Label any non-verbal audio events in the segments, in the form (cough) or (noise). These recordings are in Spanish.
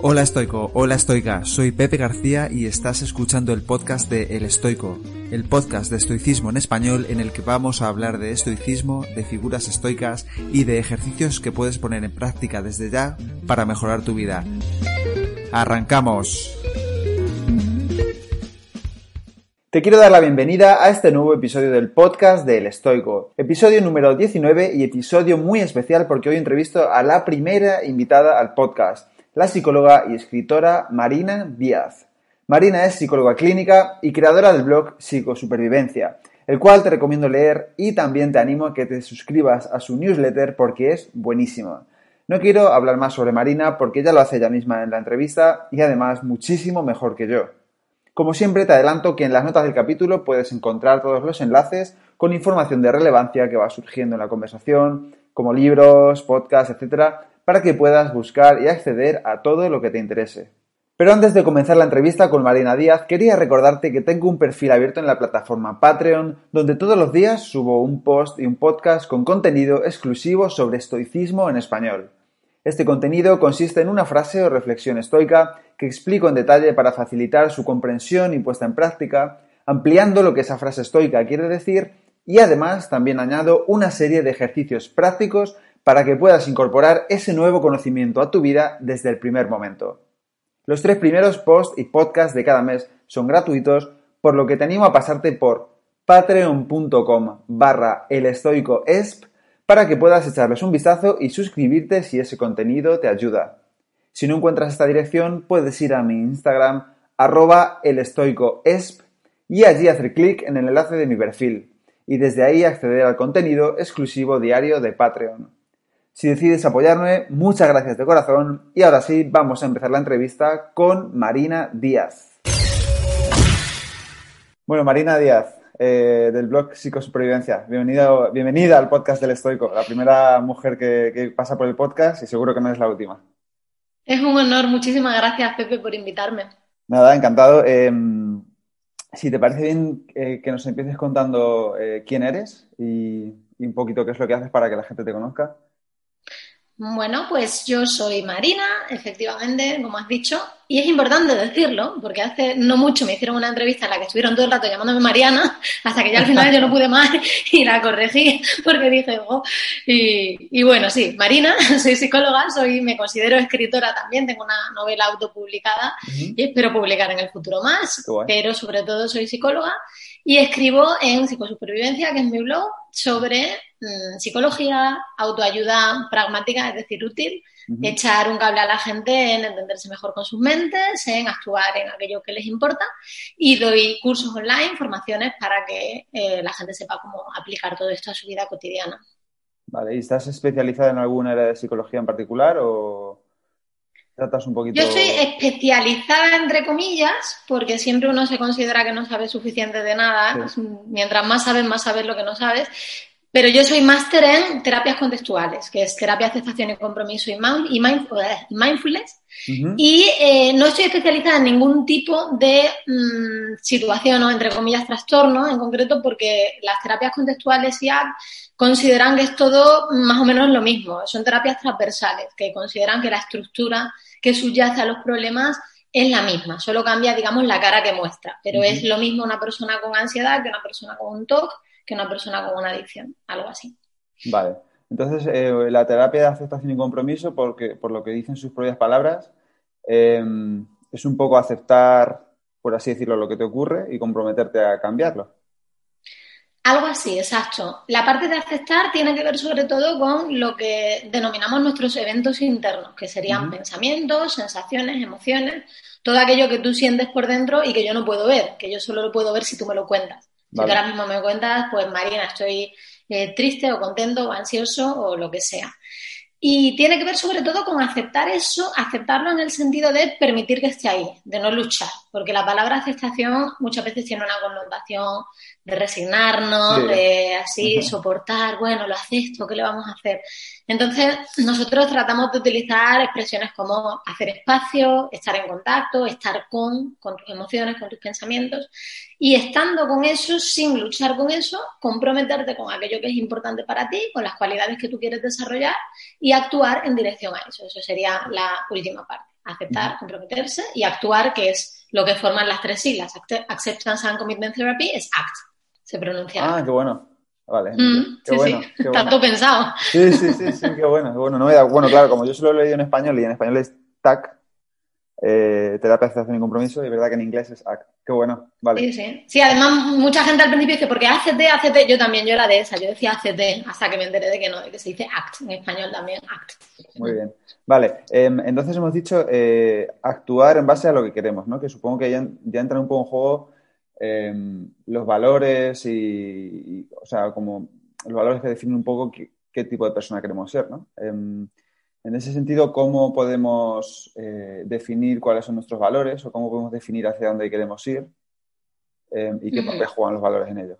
Hola estoico, hola estoica, soy Pepe García y estás escuchando el podcast de El Estoico, el podcast de estoicismo en español en el que vamos a hablar de estoicismo, de figuras estoicas y de ejercicios que puedes poner en práctica desde ya para mejorar tu vida. ¡Arrancamos! Te quiero dar la bienvenida a este nuevo episodio del podcast de El Estoico, episodio número 19 y episodio muy especial porque hoy entrevisto a la primera invitada al podcast la psicóloga y escritora Marina Díaz. Marina es psicóloga clínica y creadora del blog Psicosupervivencia, el cual te recomiendo leer y también te animo a que te suscribas a su newsletter porque es buenísima. No quiero hablar más sobre Marina porque ella lo hace ella misma en la entrevista y además muchísimo mejor que yo. Como siempre te adelanto que en las notas del capítulo puedes encontrar todos los enlaces con información de relevancia que va surgiendo en la conversación, como libros, podcasts, etc., para que puedas buscar y acceder a todo lo que te interese. Pero antes de comenzar la entrevista con Marina Díaz, quería recordarte que tengo un perfil abierto en la plataforma Patreon, donde todos los días subo un post y un podcast con contenido exclusivo sobre estoicismo en español. Este contenido consiste en una frase o reflexión estoica que explico en detalle para facilitar su comprensión y puesta en práctica, ampliando lo que esa frase estoica quiere decir y además también añado una serie de ejercicios prácticos para que puedas incorporar ese nuevo conocimiento a tu vida desde el primer momento. Los tres primeros posts y podcasts de cada mes son gratuitos, por lo que te animo a pasarte por patreon.com barra para que puedas echarles un vistazo y suscribirte si ese contenido te ayuda. Si no encuentras esta dirección, puedes ir a mi Instagram arroba y allí hacer clic en el enlace de mi perfil y desde ahí acceder al contenido exclusivo diario de Patreon. Si decides apoyarme, muchas gracias de corazón y ahora sí, vamos a empezar la entrevista con Marina Díaz. Bueno, Marina Díaz, eh, del blog Psicosupervivencia. Bienvenida, bienvenida al podcast del Estoico, la primera mujer que, pasa por el podcast y seguro que no es la última. Es un honor, muchísimas gracias Pepe por invitarme. Nada, encantado. Em, si te parece bien eh, que nos empieces contando eh, quién eres y un poquito qué es lo que haces para que la gente te conozca. Bueno, pues yo soy Marina, efectivamente, como has dicho, y es importante decirlo, porque hace no mucho me hicieron una entrevista en la que estuvieron todo el rato llamándome Mariana, (laughs) hasta que ya al final yo no pude más (laughs) y la corregí porque dije, oh. y, bueno, sí, Marina, (laughs) soy psicóloga, soy, me considero escritora también, tengo una novela autopublicada y espero publicar en el futuro más, pero sobre todo soy psicóloga y escribo en Psicosupervivencia, que es mi blog, sobre mm, psicología, autoayuda pragmática, es decir, útil, echar un cable a la gente en entenderse mejor con sus mentes, en actuar en aquello que les importa y doy cursos online, formaciones para que eh, la gente sepa cómo aplicar todo esto a su vida cotidiana. Vale, ¿y estás especializada en alguna área de psicología en particular o tratas un poquito? Yo soy especializada entre comillas porque siempre uno se considera que no sabe suficiente de nada. Mientras más sabes, más sabes lo que no sabes. Pero yo soy máster en terapias contextuales, que es terapia, aceptación y compromiso y, mindfulness. Y eh, no estoy especializada en ningún tipo de mm, situación o, entre comillas, trastorno en concreto, porque las terapias contextuales y ACT consideran que es todo más o menos lo mismo. Son terapias transversales, que consideran que la estructura que subyace a los problemas es la misma, solo cambia, digamos, la cara que muestra. Pero es lo mismo una persona con ansiedad que una persona con un TOC que una persona con una adicción, algo así. Vale. Entonces, eh, la terapia de aceptación y compromiso, porque, por lo que dicen sus propias palabras, em, es un poco aceptar, por así decirlo, lo que te ocurre y comprometerte a cambiarlo. Algo así, exacto. La parte de aceptar tiene que ver sobre todo con lo que denominamos nuestros eventos internos, que serían pensamientos, sensaciones, emociones, todo aquello que tú sientes por dentro y que yo no puedo ver, que yo solo lo puedo ver si tú me lo cuentas. Si tú ahora mismo me cuentas, pues Marina, estoy eh, triste o contento o ansioso o lo que sea. Y tiene que ver sobre todo con aceptar eso, aceptarlo en el sentido de permitir que esté ahí, de no luchar, porque la palabra aceptación muchas veces tiene una connotación de resignarnos, de así soportar, bueno, lo acepto, ¿qué le vamos a hacer? Entonces, nosotros tratamos de utilizar expresiones como hacer espacio, estar en contacto, estar con, con tus emociones, con tus pensamientos, y estando con eso, sin luchar con eso, comprometerte con aquello que es importante para ti, con las cualidades que tú quieres desarrollar y actuar en dirección a eso. Eso sería la última parte aceptar, comprometerse, y actuar, que es lo que forman las tres siglas. Acceptance and Commitment Therapy es ACT, se pronuncia. Ah, qué bueno. Vale, mm, qué, bueno, sí. Tanto pensado. Sí, sí, sí, sí, qué bueno, qué bueno. No me bueno, claro, como yo solo lo he leído en español y en español es TAC, eh, terapia, aceptación y compromiso, y es verdad que en inglés es ACT. Qué bueno, vale. Sí, sí. Sí, además mucha gente al principio dice, porque ACT, ACT, yo también, yo era de esa, yo decía ACT, hasta que me enteré de que no, de que se dice ACT, en español también, ACT. Muy bien. Vale, em, entonces hemos dicho eh, actuar en base a lo que queremos, ¿no? Que supongo que ya, ya entran un poco en juego em, los valores y, o sea, como los valores que definen un poco qué, tipo de persona queremos ser, ¿no? Em, en ese sentido, ¿cómo podemos eh, definir cuáles son nuestros valores o cómo podemos definir hacia dónde queremos ir em, y qué papel juegan los valores en ello?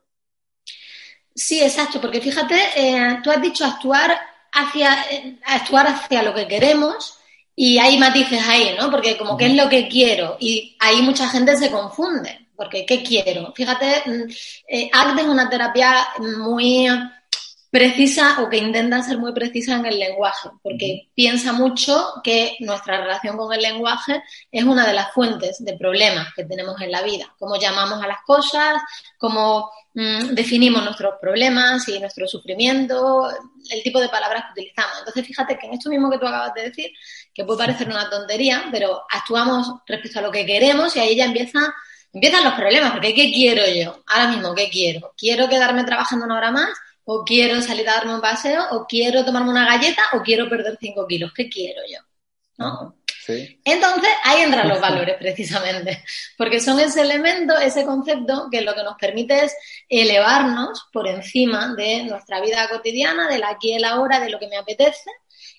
Sí, exacto, porque fíjate, eh, tú has dicho actuar hacia, eh, actuar hacia lo que queremos y hay matices ahí, ¿no? Porque como qué es lo que quiero y ahí mucha gente se confunde, porque ¿qué quiero? Fíjate, mm, ACT es una terapia muy precisa o que intenta ser muy precisa en el lenguaje, porque piensa mucho que nuestra relación con el lenguaje es una de las fuentes de problemas que tenemos en la vida, cómo llamamos a las cosas, cómo mm, definimos nuestros problemas y nuestro sufrimiento, el tipo de palabras que utilizamos. Entonces, fíjate que en esto mismo que tú acabas de decir, que puede parecer una tontería, pero actuamos respecto a lo que queremos y ahí ya empieza empiezan los problemas, porque ¿qué quiero yo? Ahora mismo, ¿qué quiero? ¿Quiero quedarme trabajando una hora más? o quiero salir a darme un paseo, o quiero tomarme una galleta, o quiero perder 5 kilos. ¿Qué quiero yo? ¿No? Entonces, ahí entran los (laughs) valores precisamente, porque son ese elemento, ese concepto que lo que nos permite es elevarnos por encima de nuestra vida cotidiana, de la aquí y el ahora, de lo que me apetece,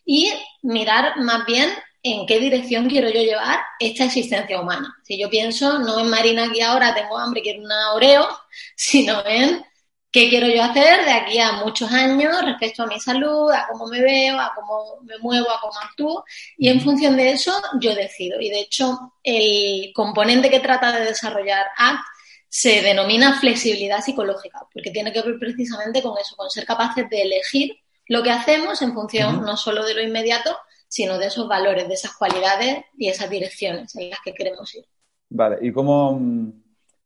y mirar más bien en qué dirección quiero yo llevar esta existencia humana. Si yo pienso no en Marina aquí ahora tengo hambre, quiero una Oreo, (laughs) sino en qué quiero yo hacer de aquí a muchos años respecto a mi salud, a cómo me veo, a cómo me muevo, a cómo actúo. Y en función de eso yo decido. Y de hecho, el componente que trata de desarrollar ACT se denomina flexibilidad psicológica, porque tiene que ver precisamente con eso, con ser capaces de elegir lo que hacemos en función no solo de lo inmediato, sino de esos valores, de esas cualidades y esas direcciones en las que queremos ir. Vale, ¿y cómo, mm,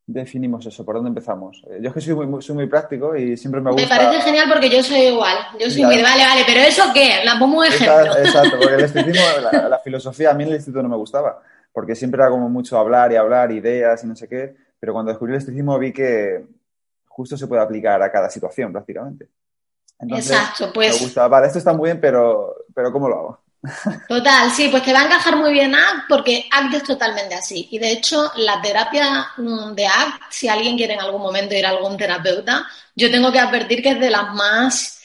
definimos eso? ¿Por dónde empezamos? Eh, yo es que soy muy, soy muy práctico y siempre me gusta... Me parece genial porque yo soy igual. Yo soy muy vale, vale, pero ¿eso qué? La pongo un ejemplo. Exacto, porque el (laughs) esteticismo, la, filosofía, a mí en el instituto no me gustaba, porque siempre era como mucho hablar y hablar, ideas y no sé qué, pero cuando descubrí el esteticismo vi que justo se puede aplicar a cada situación prácticamente. Exacto, pues... Me gusta, vale, esto está muy bien, pero, pero ¿cómo lo hago? Total, sí, pues te va a encajar muy bien ACT porque ACT es totalmente así. Y de hecho, la terapia mm, de ACT, si alguien quiere en algún momento ir a algún terapeuta, yo tengo que advertir que es de las más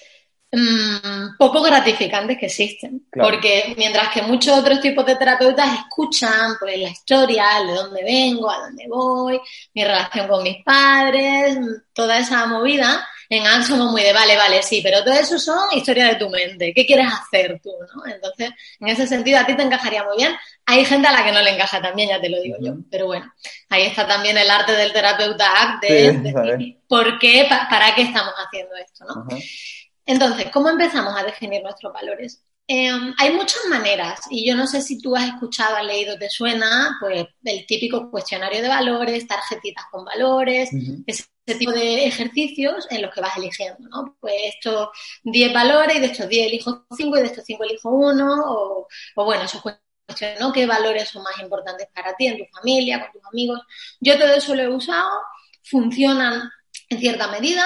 mm, poco gratificantes que existen. Porque mientras que muchos otros tipos de terapeutas escuchan pues la historia, de dónde vengo, a dónde voy, mi relación con mis padres, toda esa movida, en somos muy de vale, vale, sí, pero todo eso son historias de tu mente. ¿Qué quieres hacer tú? ¿no? Entonces, en ese sentido, a ti te encajaría muy bien. Hay gente a la que no le encaja también, ya te lo digo yo. Pero bueno, ahí está también el arte del terapeuta ACT de, por qué, para qué estamos haciendo esto, ¿no? Entonces, ¿cómo empezamos a definir nuestros valores? Em, hay muchas maneras y yo no sé si tú has escuchado, has leído, te suena, pues el típico cuestionario de valores, tarjetitas con valores, ese tipo de ejercicios en los que vas eligiendo, ¿no? Pues estos 10 valores y de estos 10 elijo 5 y de estos 5 elijo 1 o, o bueno, esos cuestiones, ¿no? ¿Qué valores son más importantes para ti en tu familia, con tus amigos? Yo todo eso lo he usado, funcionan en cierta medida,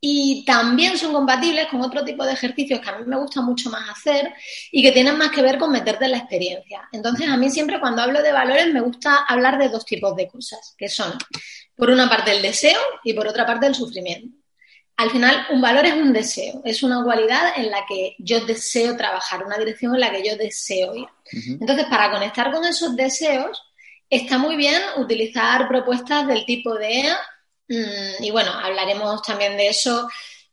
y también son compatibles con otro tipo de ejercicios que a mí me gusta mucho más hacer y que tienen más que ver con meterte en la experiencia. Entonces, a mí siempre cuando hablo de valores me gusta hablar de dos tipos de cosas, que son, por una parte, el deseo y por otra parte, el sufrimiento. Al final, un valor es un deseo, es una cualidad en la que yo deseo trabajar, una dirección en la que yo deseo ir. Entonces, para conectar con esos deseos, está muy bien utilizar propuestas del tipo de y bueno, hablaremos también de eso,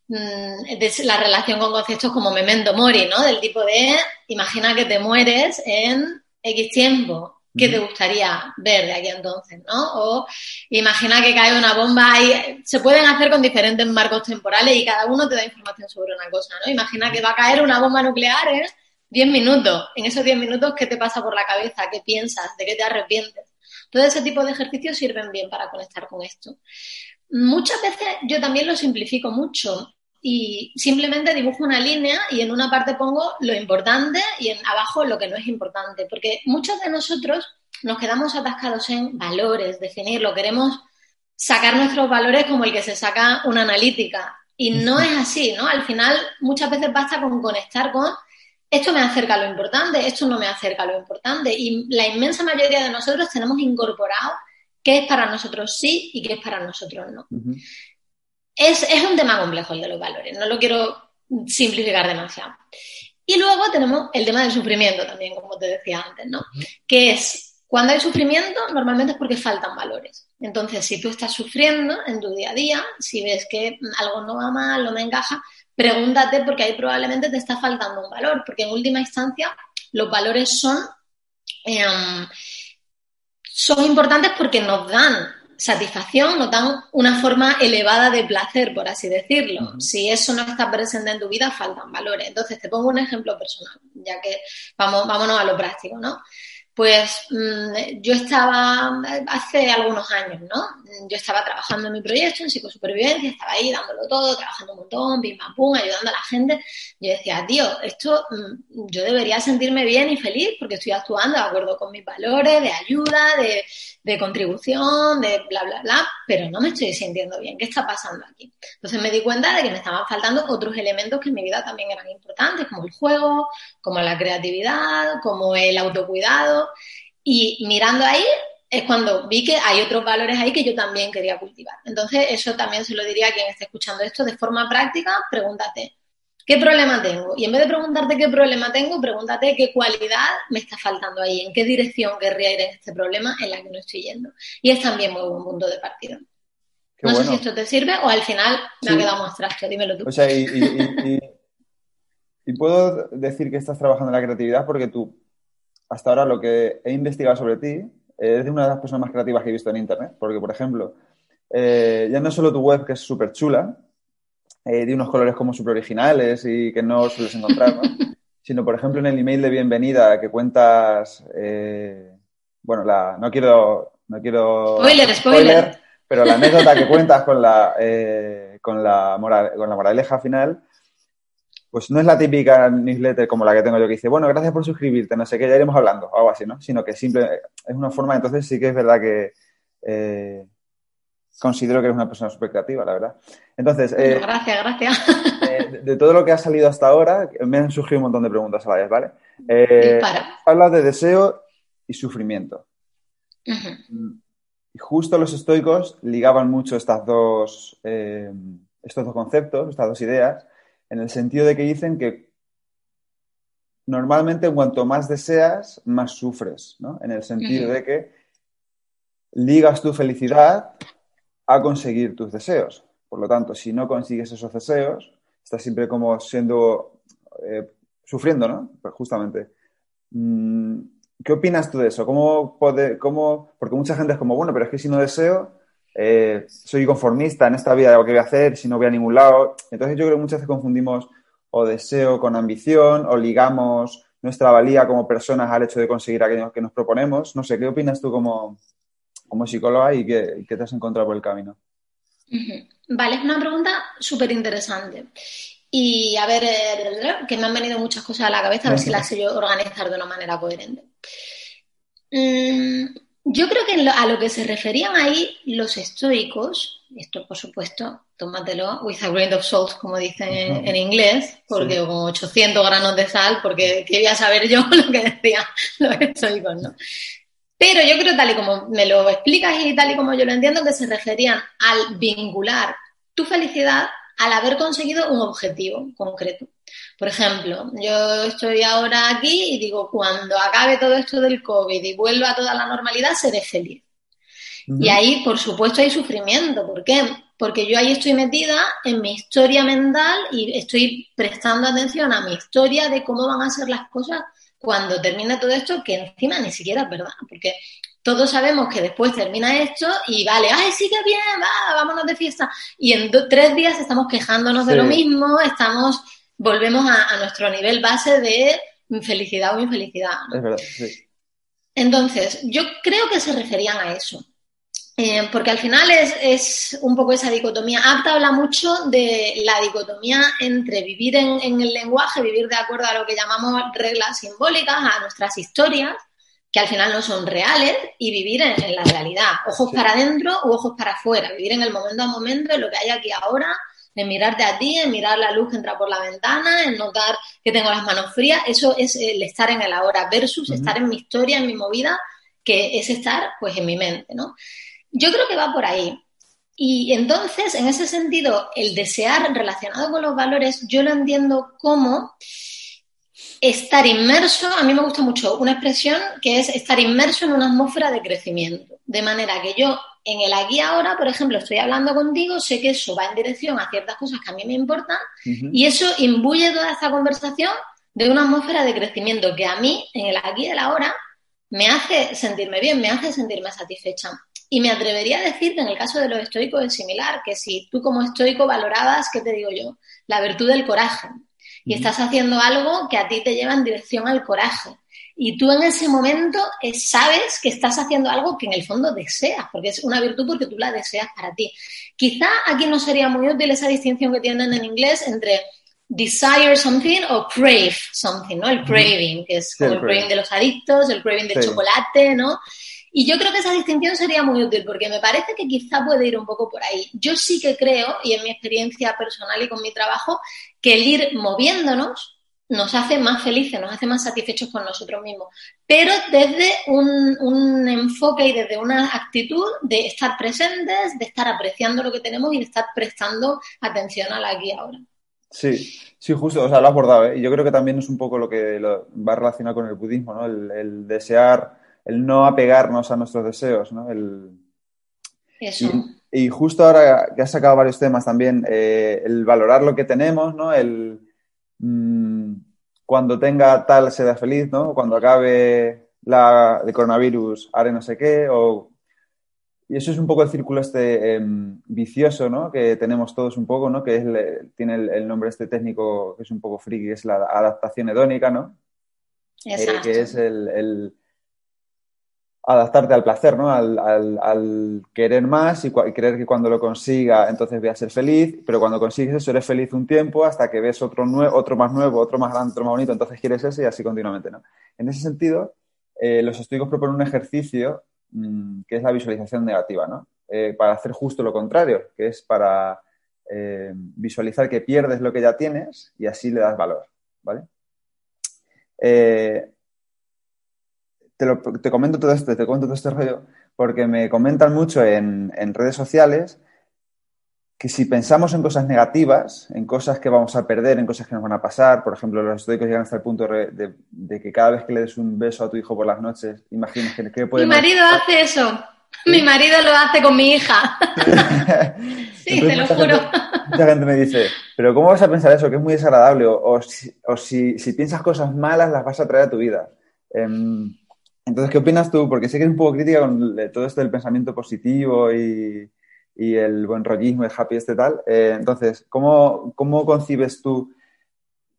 mm, de la relación con conceptos como memento mori, ¿no? Del tipo de, imagina que te mueres en X tiempo, ¿qué te gustaría ver de aquí entonces, ¿no? O imagina que cae una bomba y se pueden hacer con diferentes marcos temporales y cada uno te da información sobre una cosa, ¿no? Imagina que va a caer una bomba nuclear en 10 minutos. En esos 10 minutos, ¿qué te pasa por la cabeza? ¿Qué piensas? ¿De qué te arrepientes? Todo ese tipo de ejercicios sirven bien para conectar con esto. Muchas veces yo también lo simplifico mucho y simplemente dibujo una línea y en una parte pongo lo importante y en abajo lo que no es importante, porque muchos de nosotros nos quedamos atascados en valores, definirlo, queremos sacar nuestros valores como el que se saca una analítica. Y no es así, ¿no? Al final muchas veces basta con conectar con esto me acerca a lo importante, esto no me acerca a lo importante y la inmensa mayoría de nosotros tenemos incorporado qué es para nosotros sí y qué es para nosotros no. es, es un tema complejo el de los valores, no lo quiero simplificar demasiado. Y luego tenemos el tema del sufrimiento también, como te decía antes, ¿no? Que es, cuando hay sufrimiento, normalmente es porque faltan valores. Entonces, si tú estás sufriendo en tu día a día, si ves que algo no va mal, no me encaja, pregúntate porque ahí probablemente te está faltando un valor, porque en última instancia los valores son, em, son importantes porque nos dan satisfacción, nos dan una forma elevada de placer, por así decirlo. Si eso no está presente en tu vida, faltan valores. Entonces, te pongo un ejemplo personal, ya que vamos, vámonos a lo práctico, ¿no? Pues mm, yo estaba hace algunos años, ¿no? Yo estaba trabajando en mi proyecto en psicosupervivencia, estaba ahí dándolo todo, trabajando un montón, pim pam pum, ayudando a la gente. Yo decía, tío, esto mm, yo debería sentirme bien y feliz porque estoy actuando de acuerdo con mis valores de ayuda, de, de contribución, de bla, bla, bla, pero no me estoy sintiendo bien. ¿Qué está pasando aquí? Entonces me di cuenta de que me estaban faltando otros elementos que en mi vida también eran importantes, como el juego, como la creatividad, como el autocuidado. Y mirando ahí es cuando vi que hay otros valores ahí que yo también quería cultivar. Entonces, eso también se lo diría a quien esté escuchando esto de forma práctica, pregúntate, ¿Qué problema tengo? Y en vez de preguntarte qué problema tengo, pregúntate qué cualidad me está faltando ahí, en qué dirección querría ir en este problema en la que no estoy yendo. Y es también muy buen punto de partida. no sé si esto te sirve o al final me ha quedado más dímelo tú. O sea, y, puedo decir que estás trabajando en la creatividad porque tú, hasta ahora lo que he investigado sobre ti, eres de una de las personas más creativas que he visto en Internet. Porque, por ejemplo, eh, ya no solo tu web, que es súper chula, eh, de unos colores como súper originales y que no sueles encontrar, ¿no? (laughs) sino, por ejemplo, en el email de bienvenida que cuentas, eh, bueno, la, no quiero... No quiero spoiler, spoiler, pero la anécdota que cuentas con la, eh, con, la con la moraleja final, pues no es la típica newsletter como la que tengo yo que dice, bueno, gracias por suscribirte, no sé qué, ya iremos hablando, o algo así, ¿no? Sino que simple, es una forma, entonces sí que es verdad que considero que eres una persona súper creativa, la verdad. Entonces, eh, gracias, gracias. Eh, de, todo lo que ha salido hasta ahora, me han surgido un montón de preguntas a la vez, ¿vale? Eh, hablas de deseo y sufrimiento. Justo los estoicos ligaban mucho estas dos, estos dos conceptos, estas dos ideas, en el sentido de que dicen que normalmente cuanto más deseas, más sufres, ¿no? En el sentido de que ligas tu felicidad a conseguir tus deseos. Por lo tanto, si no consigues esos deseos, estás siempre como siendo, eh, sufriendo, ¿no? Pues justamente. Mm, ¿Qué opinas tú de eso? ¿Cómo puede, cómo, porque mucha gente es como, bueno, pero es que si no deseo, eh, soy conformista en esta vida, ¿qué voy a hacer si no voy a ningún lado? Entonces yo creo que muchas veces confundimos o deseo con ambición o ligamos nuestra valía como personas al hecho de conseguir aquello que nos proponemos. No sé, ¿qué opinas tú como, como psicóloga y qué, te has encontrado por el camino? Vale, es una pregunta súper interesante. Y a ver, eh, que me han venido muchas cosas a la cabeza, a ver si las sé yo organizar de una manera coherente. Mm, yo creo que a lo que se referían ahí los estoicos, esto por supuesto, tómatelo with a grain of salt, como dicen en, inglés, porque con 800 granos de sal, porque quería saber yo (laughs) lo que decían los estoicos, ¿no? Pero yo creo, tal y como me lo explicas y tal y como yo lo entiendo, que se referían al vincular tu felicidad al haber conseguido un objetivo concreto. Por ejemplo, yo estoy ahora aquí y digo, cuando acabe todo esto del COVID y vuelva a toda la normalidad, seré feliz. Y ahí, por supuesto, hay sufrimiento. ¿Por qué? Porque yo ahí estoy metida en mi historia mental y estoy prestando atención a mi historia de cómo van a ser las cosas cuando termina todo esto, que encima ni siquiera es verdad, porque todos sabemos que después termina esto y vale, ay, sí que bien, va, vámonos de fiesta. Y en tres días estamos quejándonos de lo mismo, estamos, volvemos a, nuestro nivel base de felicidad o infelicidad. Es verdad, sí. Entonces, yo creo que se referían a eso. Eh, porque al final es, es, un poco esa dicotomía. Apta habla mucho de la dicotomía entre vivir en, en, el lenguaje, vivir de acuerdo a lo que llamamos reglas simbólicas, a nuestras historias, que al final no son reales, y vivir en, en la realidad. Ojos sí. para adentro u ojos para afuera. Vivir en el momento a momento, en lo que hay aquí ahora, en mirarte a ti, en mirar la luz que entra por la ventana, en notar que tengo las manos frías. Eso es el estar en el ahora versus uh -huh. estar en mi historia, en mi movida, que es estar pues en mi mente, ¿no? Yo creo que va por ahí. Y entonces, en ese sentido, el desear relacionado con los valores, yo lo entiendo como estar inmerso, a mí me gusta mucho una expresión que es estar inmerso en una atmósfera de crecimiento. De manera que yo, en el aquí ahora, por ejemplo, estoy hablando contigo, sé que eso va en dirección a ciertas cosas que a mí me importan uh -huh. y eso imbuye toda esta conversación de una atmósfera de crecimiento que a mí, en el aquí y el ahora, me hace sentirme bien, me hace sentirme satisfecha. Y me atrevería a decir que en el caso de los estoicos es similar, que si tú como estoico valorabas, ¿qué te digo yo? La virtud del coraje. Y estás haciendo algo que a ti te lleva en dirección al coraje. Y tú en ese momento sabes que estás haciendo algo que en el fondo deseas, porque es una virtud porque tú la deseas para ti. Quizá aquí no sería muy útil esa distinción que tienen en inglés entre desire something o crave something, ¿no? El craving, que es como sí, el craving de los adictos, el craving del sí. chocolate, ¿no? Y yo creo que esa distinción sería muy útil porque me parece que quizá puede ir un poco por ahí. Yo sí que creo, y en mi experiencia personal y con mi trabajo, que el ir moviéndonos nos hace más felices, nos hace más satisfechos con nosotros mismos, pero desde un, un, enfoque y desde una actitud de estar presentes, de estar apreciando lo que tenemos y de estar prestando atención a la aquí ahora. Sí, sí, justo, o sea, lo has abordado, ¿eh? y yo creo que también es un poco lo que va relacionado con el budismo, ¿no? El desear el no apegarnos a nuestros deseos, ¿no? El... Eso. Y, y, justo ahora que has sacado varios temas también, eh, el valorar lo que tenemos, ¿no? El mmm, cuando tenga tal sea feliz, ¿no? Cuando acabe la de coronavirus haré no sé qué, o y eso es un poco el círculo este eh, vicioso, ¿no? Que tenemos todos un poco, ¿no? Que es, tiene el, el, nombre este técnico que es un poco friki, que es la adaptación hedónica, ¿no? Eh, que es el, el, adaptarte al placer, ¿no? Al, querer más y, creer que cuando lo consiga entonces voy a ser feliz, pero cuando consigues eso eres feliz un tiempo hasta que ves otro, otro más nuevo, otro más grande, otro más bonito, entonces quieres ese y así continuamente, ¿no? En ese sentido, eh, los estoicos proponen un ejercicio mmm, que es la visualización negativa, ¿no? Eh, para hacer justo lo contrario, que es para eh, visualizar que pierdes lo que ya tienes y así le das valor, ¿vale? Te, lo, te, comento todo esto, te comento todo este rollo, porque me comentan mucho en, en, redes sociales que si pensamos en cosas negativas, en cosas que vamos a perder, en cosas que nos van a pasar, por ejemplo, los estoicos llegan hasta el punto de, de, de que cada vez que le des un beso a tu hijo por las noches, imagines que, que puede... Mi marido no... hace eso. ¿Sí? Mi marido lo hace con mi hija. (laughs) sí, Entonces, te lo juro. Gente, mucha gente me dice, pero ¿cómo vas a pensar eso? Que es muy desagradable. O, o, si, o si, si, piensas cosas malas, las vas a traer a tu vida. Eh, entonces, ¿qué opinas tú? Porque sé que eres un poco crítica con todo esto del pensamiento positivo y, el buen rollismo, el happy este tal. Eh, entonces, ¿cómo, ¿cómo concibes tú,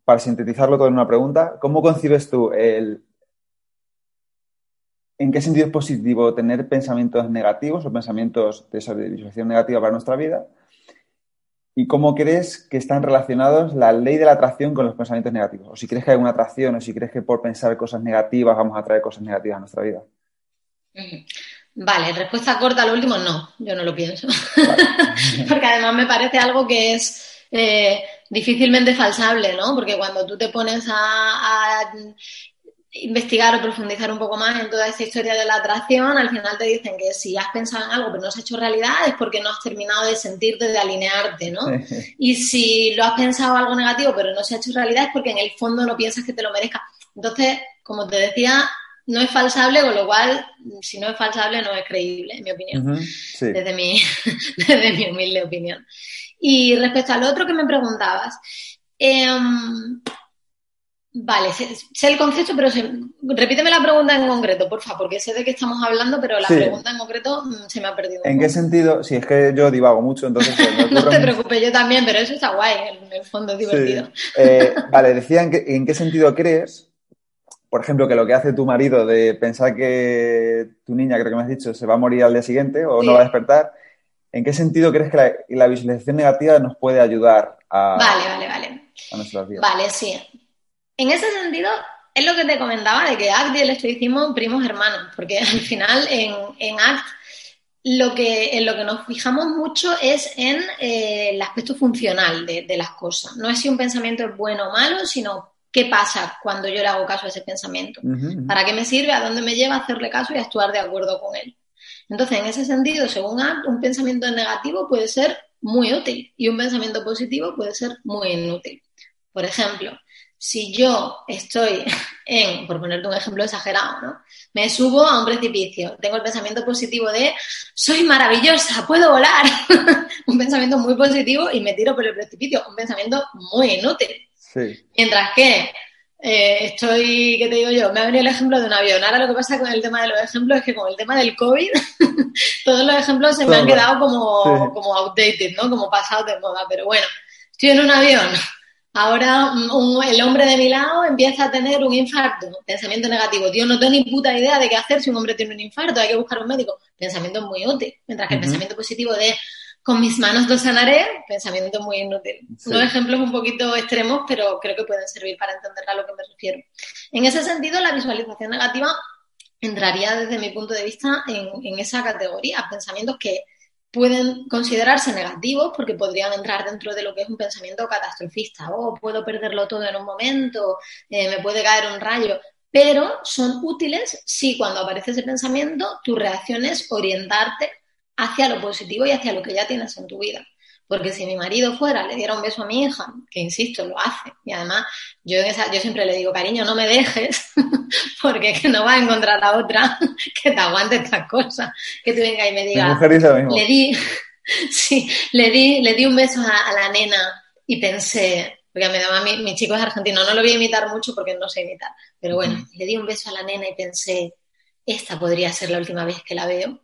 para sintetizarlo todo en una pregunta, cómo concibes tú el... ¿En qué sentido es positivo tener pensamientos negativos o pensamientos de visualización negativa para nuestra vida? ¿Y cómo crees que están relacionados la ley de la atracción con los pensamientos negativos? O si crees que hay una atracción, o si crees que por pensar cosas negativas vamos a traer cosas negativas a nuestra vida. Vale, respuesta corta al último, no, yo no lo pienso. Vale. (laughs) Porque además me parece algo que es eh, difícilmente falsable, ¿no? Porque cuando tú te pones a, a investigar o profundizar un poco más en toda esta historia de la atracción, al final te dicen que si has pensado en algo pero no has hecho realidad es porque no has terminado de sentirte, de alinearte, ¿no? y si lo has pensado algo negativo pero no se ha hecho realidad es porque en el fondo no piensas que te lo merezca. Entonces, como te decía, no es falsable, con lo cual, si no es falsable, no es creíble, en mi opinión, uh -huh, sí. desde, mi, (laughs) desde mi humilde opinión. Y respecto al otro que me preguntabas, eh, Vale, sé, sé, el concepto, pero sé, repíteme la pregunta en concreto, por favor, porque sé de qué estamos hablando, pero la sí. pregunta en concreto mm, se me ha perdido. ¿En qué sentido? Si sí, es que yo divago mucho, entonces... Pues, (laughs) no te preocupes, yo también, pero eso está guay, en el fondo es divertido. Sí. Eh, vale, decía, ¿en qué, ¿en qué, sentido crees por ejemplo, que lo que hace tu marido de pensar que tu niña, creo que me has dicho, se va a morir al día siguiente o no va a despertar, ¿en qué sentido crees que la, visualización negativa nos puede ayudar a, vale, vale, vale. Vale, sí. En ese sentido, es lo que te comentaba de que ACT y el estoicismo primos hermanos, porque (laughs) al final en, en ACT lo que, en lo que nos fijamos mucho es en eh, el aspecto funcional de, de, las cosas. No es si un pensamiento es bueno o malo, sino qué pasa cuando yo le hago caso a ese pensamiento. ¿Para qué me sirve? ¿A dónde me lleva a hacerle caso y actuar de acuerdo con él? Entonces, en ese sentido, según ACT, un pensamiento negativo puede ser muy útil y un pensamiento positivo puede ser muy inútil. Por ejemplo, si yo estoy (laughs) en, por ponerte un ejemplo exagerado, ¿no? Me subo a un precipicio, tengo el pensamiento positivo de soy maravillosa, puedo volar, (laughs) un pensamiento muy positivo y me tiro por el precipicio, un pensamiento muy inútil. Mientras que eh, estoy, ¿qué te digo yo? Me ha venido el ejemplo de un avión. Ahora lo que pasa con el tema de los ejemplos es que con el tema del COVID, (laughs) todos los ejemplos se me han quedado como, como outdated, ¿no? Como pasados de moda. Pero bueno, estoy en un avión Ahora mm, el hombre de mi lado empieza a tener un infarto, pensamiento negativo. Tío, no tengo ni puta idea de qué hacer si un hombre tiene un infarto, hay que buscar un médico. Pensamiento muy útil. Mientras que el pensamiento positivo de con mis manos lo sanaré, pensamiento muy inútil. Unos ejemplos un poquito extremos, pero creo que pueden servir para entender a lo que me refiero. En ese sentido, la visualización negativa entraría desde mi punto de vista en, en esa categoría, pensamientos que pueden considerarse negativos porque podrían entrar dentro de lo que es un pensamiento catastrofista. Oh, puedo perderlo todo en un momento, eh, me puede caer un rayo. Pero son útiles si cuando aparece ese pensamiento tu reacción es orientarte hacia lo positivo y hacia lo que ya tienes en tu vida. Porque si mi marido fuera, le diera un beso a mi hija, que insisto, lo hace, y además yo, yo siempre le digo, cariño, no me dejes, (laughs) porque es que no va a encontrar a otra (laughs) que te aguante estas cosas, que tú venga y me diga, le di, (laughs) sí, le di, le di un beso a, la nena y pensé, porque me daba mi, mi chico es argentino, no lo voy a imitar mucho porque no sé imitar, pero bueno, le di un beso a la nena y pensé, esta podría ser la última vez que la veo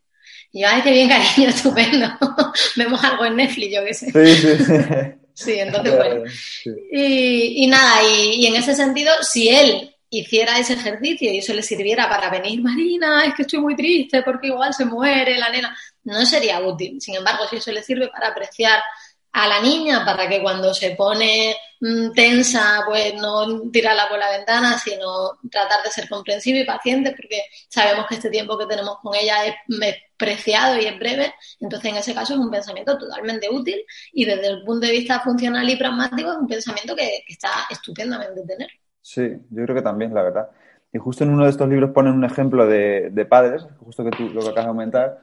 y yo, ay, qué bien, (laughs) cariño, estupendo. (laughs) Vemos algo en Netflix, yo qué sé. Sí, sí, sí. (laughs) sí, entonces, bueno. Y, nada, y, en ese sentido, si él hiciera ese ejercicio y eso le sirviera para venir, Marina, es que estoy muy triste porque igual se muere la nena, no sería útil. Sin embargo, si eso le sirve para apreciar a la niña para que cuando se pone mm, tensa, pues no tirarla por la ventana, sino tratar de ser comprensivo y paciente, porque sabemos que este tiempo que tenemos con ella es, preciado y es breve. Entonces, en ese caso, es un pensamiento totalmente útil y desde el punto de vista funcional y pragmático, es un pensamiento que, está estupendamente tener. Sí, yo creo que también, la verdad. Y justo en uno de estos libros ponen un ejemplo de, de padres, justo que tú lo que acabas de comentar,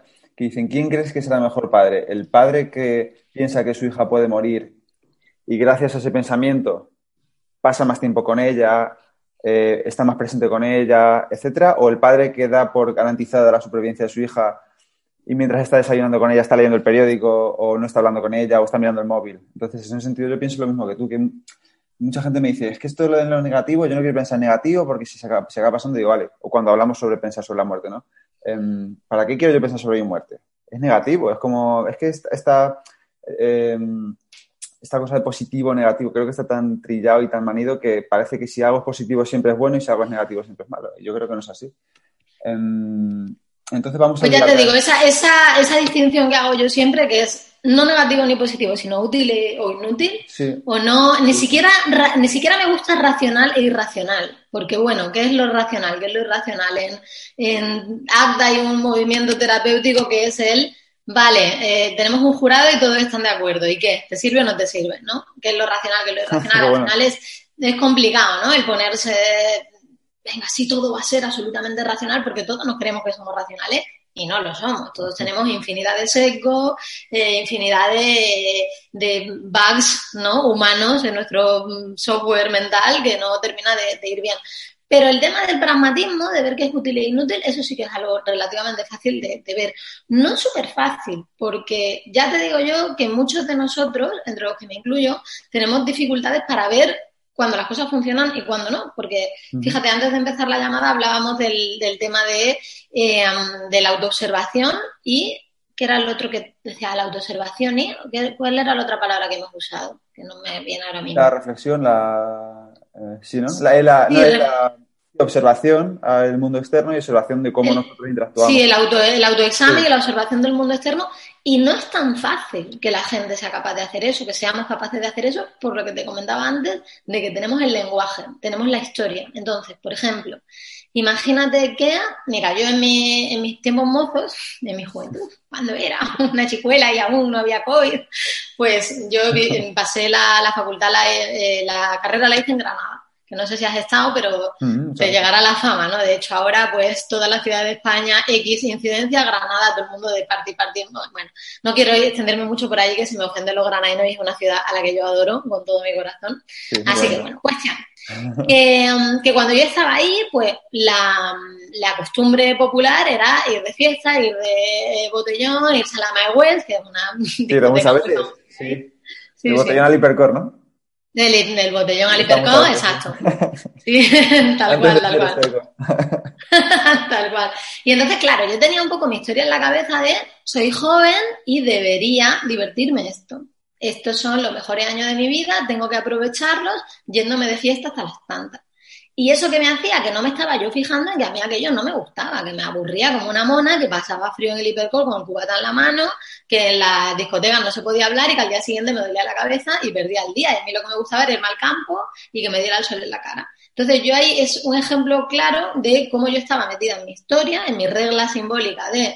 dicen, ¿quién crees que será mejor padre? ¿El padre que piensa que su hija puede morir y gracias a ese pensamiento pasa más tiempo con ella, eh, está más presente con ella, etcétera? ¿O el padre que da por garantizada la supervivencia de su hija y mientras está desayunando con ella está leyendo el periódico o no está hablando con ella o está mirando el móvil? Entonces, en ese sentido yo pienso lo mismo que tú, que mucha gente me dice, es que esto es lo negativo, yo no quiero pensar en negativo porque si se acaba, se acaba pasando, digo, vale, o cuando hablamos sobre pensar sobre la muerte, ¿no? Em, ¿Para qué quiero yo pensar sobre mi muerte? Es negativo, es como, es que esta, em, esta cosa de positivo o negativo creo que está tan trillado y tan manido que parece que si algo es positivo siempre es bueno y si algo es negativo siempre es malo. yo creo que no es así. Em, entonces vamos a... Pues ya te digo, esa, esa, esa distinción que hago yo siempre, que es no negativo ni positivo, sino útil o inútil, o no, ni siquiera, ni siquiera me gusta racional e irracional, porque bueno, ¿qué es lo racional? ¿Qué es lo irracional? En, en ACTA hay un movimiento terapéutico que es el, vale, eh, tenemos un jurado y todos están de acuerdo, ¿y qué? ¿Te sirve o no te sirve? ¿no? ¿Qué es lo racional? ¿Qué es lo (laughs) irracional? Al final es, es complicado, ¿no? El ponerse, venga, sí, todo va a ser absolutamente racional, porque todos nos creemos que somos racionales y no lo somos. Todos tenemos infinidad de sesgos, eh, infinidad de, de, bugs ¿no? humanos en nuestro mm, software mental que no termina de, ir bien. Pero el tema del pragmatismo, de ver qué es útil e inútil, eso sí que es algo relativamente fácil de, de ver. No súper fácil, porque ya te digo yo que muchos de nosotros, entre los que me incluyo, tenemos dificultades para ver cuando las cosas funcionan y cuando no. Porque, fíjate, antes de empezar la llamada hablábamos del, tema de, eh, de la autoobservación y ¿qué era el otro que decía la autoobservación y cuál era la otra palabra que hemos usado, que no me viene ahora mismo. La reflexión, la... Eh, sí, ¿no? La, la, la, observación al mundo externo y observación de cómo nosotros interactuamos. Sí, el, auto, el autoexamen y la observación del mundo externo. Y no es tan fácil que la gente sea capaz de hacer eso, que seamos capaces de hacer eso, por lo que te comentaba antes, de que tenemos el lenguaje, tenemos la historia. Entonces, por ejemplo, imagínate que, mira, yo en, mi, en mis tiempos mozos, en mi juventud, cuando era una chicuela y aún no había COVID, pues yo (laughs) pasé la, la facultad, la, eh, la carrera la hice en Granada que no sé si has estado, pero mm, te llegará la fama, ¿no? De hecho, ahora, pues, toda la ciudad de España, X incidencia, Granada, todo el mundo de party, party. Bueno, no quiero extenderme mucho por ahí, que si me ofenden los granadinos, es una ciudad a la que yo adoro con todo mi corazón. Así que, bueno, cuestión. Um, que, cuando yo estaba ahí, pues, la, costumbre popular era ir de fiesta, ir de botellón, irse a la My que es una... Sí, vamos a ver, sí. sí. El botellón al hipercor, ¿no? Del, botellón al hipercón, exacto. (laughs) Sí, tal cual, tal cual. (laughs) tal cual. Y entonces, claro, yo tenía un poco mi historia en la cabeza de soy joven y debería divertirme esto. Estos son los mejores años de mi vida, tengo que aprovecharlos yéndome de fiesta hasta las tantas. Y eso que me hacía, que no me estaba yo fijando en que a mí aquello no me gustaba, que me aburría como una mona, que pasaba frío en el hipercol con el cubata en la mano, que en la discoteca no se podía hablar y que al día siguiente me dolía la cabeza y perdía el día. Y a mí lo que me gustaba era irme al campo y que me diera el sol en la cara. Entonces yo ahí es un ejemplo claro de cómo yo estaba metida en mi historia, en mi regla simbólica de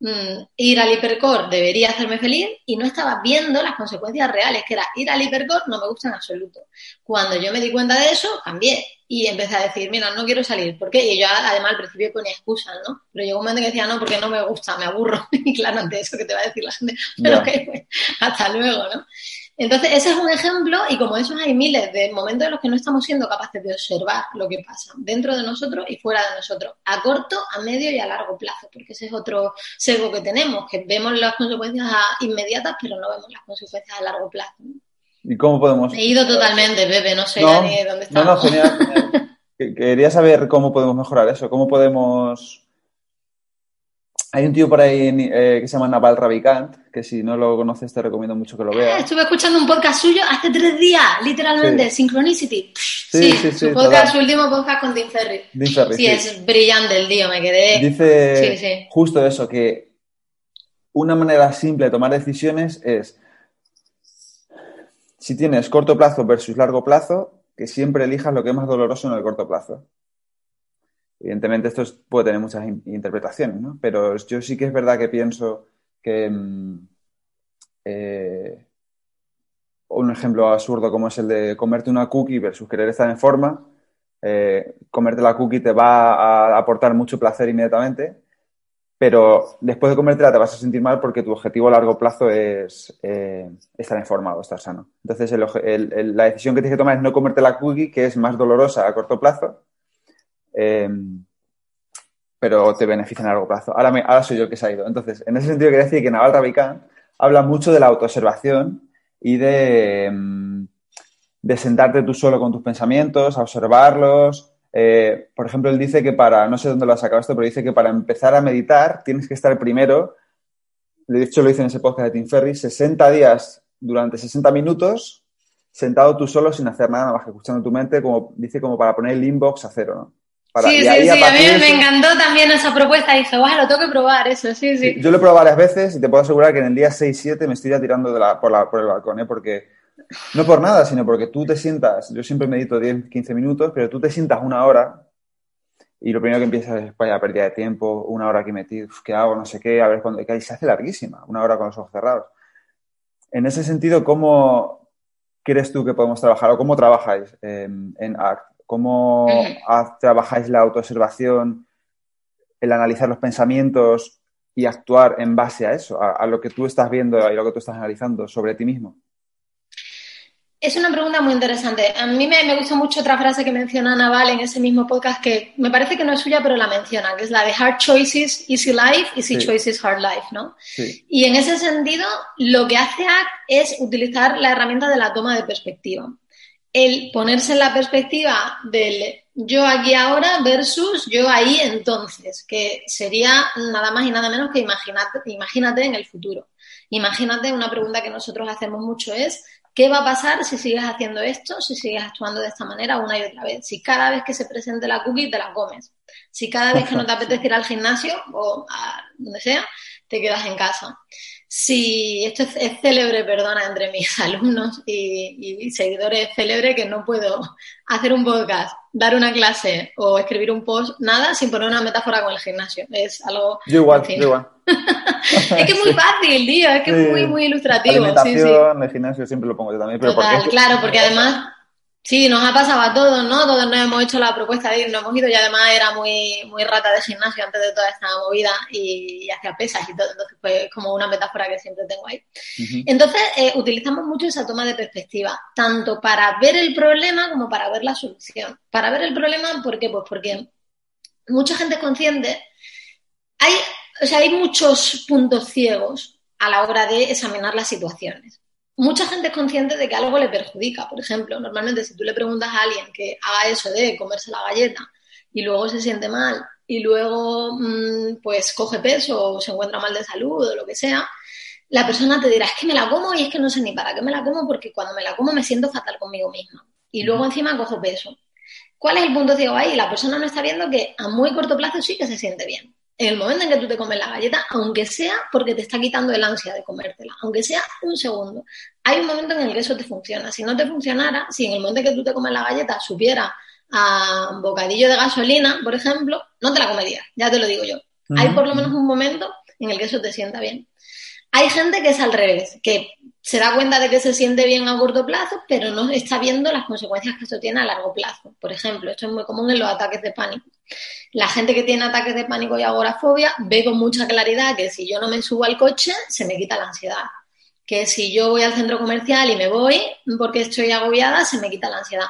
Mm, ir al hipercore debería hacerme feliz y no estaba viendo las consecuencias reales, que era ir al hipercore no me gusta en absoluto. Cuando yo me di cuenta de eso, cambié y empecé a decir, mira, no quiero salir. ¿Por qué? Y yo además al principio ponía excusas, ¿no? Pero llegó un momento que decía, no, porque no me gusta, me aburro. (laughs) Y claro, ante eso que te va a decir la gente, (laughs) pero que pues, hasta luego, ¿no? Entonces, ese es un ejemplo y como esos hay miles de momentos en los que no estamos siendo capaces de observar lo que pasa dentro de nosotros y fuera de nosotros, a corto, a medio y a largo plazo, porque ese es otro sesgo que tenemos, que vemos las consecuencias inmediatas, pero no vemos las consecuencias a largo plazo. ¿Y cómo podemos...? He ido totalmente, Pepe, no sé ni dónde estamos. No, no, genial. (laughs) Quería saber cómo podemos mejorar eso, cómo podemos hay un tío por ahí eh, que se llama Naval Ravikant, que si no lo conoces te recomiendo mucho que lo veas. estuve escuchando un podcast suyo hace tres días, literalmente, Synchronicity. Sí, sí, sí, su, último podcast con Dean Ferry. sí, es brillante el tío, me quedé... Dice justo eso, que una manera simple de tomar decisiones es, si tienes corto plazo versus largo plazo, que siempre elijas lo que es más doloroso en el corto plazo. Evidentemente esto puede tener muchas interpretaciones, ¿no? Pero yo sí que es verdad que pienso que mm, eh, un ejemplo absurdo como es el de comerte una cookie versus querer estar en forma, eh, comerte la cookie te va a aportar mucho placer inmediatamente, pero después de comértela te vas a sentir mal porque tu objetivo a largo plazo es eh, estar en forma o estar sano. Entonces la decisión que tienes que tomar es no comerte la cookie, que es más dolorosa a corto plazo, Em, pero te beneficia a largo plazo. Ahora, me, ahora soy yo el que se ha ido. Entonces, en ese sentido, quería decir que Naval Ravikant habla mucho de la autoobservación y de, em, de sentarte tú solo con tus pensamientos, a observarlos. Eh, por ejemplo, él dice que para, no sé dónde lo ha sacado esto, pero dice que para empezar a meditar tienes que estar primero, de hecho lo dice en ese podcast de Tim Ferry, 60 días durante 60 minutos sentado tú solo sin hacer nada, más que escuchando tu mente, como dice, como para poner el inbox a cero, ¿no? sí, sí, sí, a, mí me encantó también esa propuesta. Dije, guau, lo tengo que probar, eso, sí, sí. Yo lo he probado varias veces y te puedo asegurar que en el día 6-7 me estoy ya tirando de la, por, la, por el balcón, ¿eh? Porque, no por nada, sino porque tú te sientas, yo siempre medito 10, 15 minutos, pero tú te sientas una hora y lo primero que empiezas es, vaya, pérdida de tiempo, una hora aquí metido, ¿qué hago? No sé qué, a ver cuándo, que se hace larguísima, una hora con los ojos cerrados. En ese sentido, ¿cómo crees tú que podemos trabajar o cómo trabajáis en, en ACT? cómo trabajáis la autoobservación, el analizar los pensamientos y actuar en base a eso, a, lo que tú estás viendo y lo que tú estás analizando sobre ti mismo. Es una pregunta muy interesante. A mí me, gusta mucho otra frase que menciona Naval en ese mismo podcast que me parece que no es suya, pero la menciona, que es la de Hard Choices, Easy Life, Easy Choices, Hard Life, ¿no? Y en ese sentido, lo que hace ACT es utilizar la herramienta de la toma de perspectiva el ponerse en la perspectiva del yo aquí ahora versus yo ahí entonces, que sería nada más y nada menos que imagínate, imagínate en el futuro. Imagínate, una pregunta que nosotros hacemos mucho es, ¿Qué va a pasar si sigues haciendo esto, si sigues actuando de esta manera una y otra vez? Si cada vez que se presente la cookie te la comes. Si cada vez que no te (laughs) apetece ir al gimnasio o a donde sea, te quedas en casa. Si esto es, célebre, perdona, entre mis (laughs) alumnos y, y, seguidores, es célebre que no puedo hacer un podcast, dar una clase o escribir un post, nada, sin poner una metáfora con el gimnasio. Es algo... Yo igual, yo igual. (laughs) es que es muy fácil, tío, es que es muy, muy ilustrativo. La sí, sí. el gimnasio siempre lo pongo yo también. Pero Total, claro, porque además Sí, nos ha pasado a todos, ¿no? Todos nos hemos hecho la propuesta de ir, nos hemos ido y además era muy, muy rata de gimnasio antes de toda esta movida y, hacía pesas y todo, entonces fue como una metáfora que siempre tengo ahí. Entonces, eh, utilizamos mucho esa toma de perspectiva, tanto para ver el problema como para ver la solución. Para ver el problema, ¿por qué? Pues porque mucha gente es consciente, hay, o sea, hay muchos puntos ciegos a la hora de examinar las situaciones mucha gente es consciente de que algo le perjudica. Por ejemplo, normalmente si tú le preguntas a alguien que haga eso de comerse la galleta y luego se siente mal y luego mm, pues coge peso o se encuentra mal de salud o lo que sea, la persona te dirá, es que me la como y es que no sé ni para qué me la como porque cuando me la como me siento fatal conmigo misma. Y luego encima cojo peso. ¿Cuál es el punto ciego ahí? La persona no está viendo que a muy corto plazo sí que se siente bien en el momento en que tú te comes la galleta, aunque sea porque te está quitando el ansia de comértela, aunque sea un segundo, hay un momento en el que eso te funciona. Si no te funcionara, si en el momento en que tú te comes la galleta supiera a bocadillo de gasolina, por ejemplo, no te la comerías, ya te lo digo yo. Hay por lo menos un momento en el que eso te sienta bien. Hay gente que es al revés, que se da cuenta de que se siente bien a corto plazo, pero no está viendo las consecuencias que eso tiene a largo plazo. Por ejemplo, esto es muy común en los ataques de pánico. La gente que tiene ataques de pánico y agorafobia ve con mucha claridad que si yo no me subo al coche, se me quita la ansiedad. Que si yo voy al centro comercial y me voy porque estoy agobiada, se me quita la ansiedad.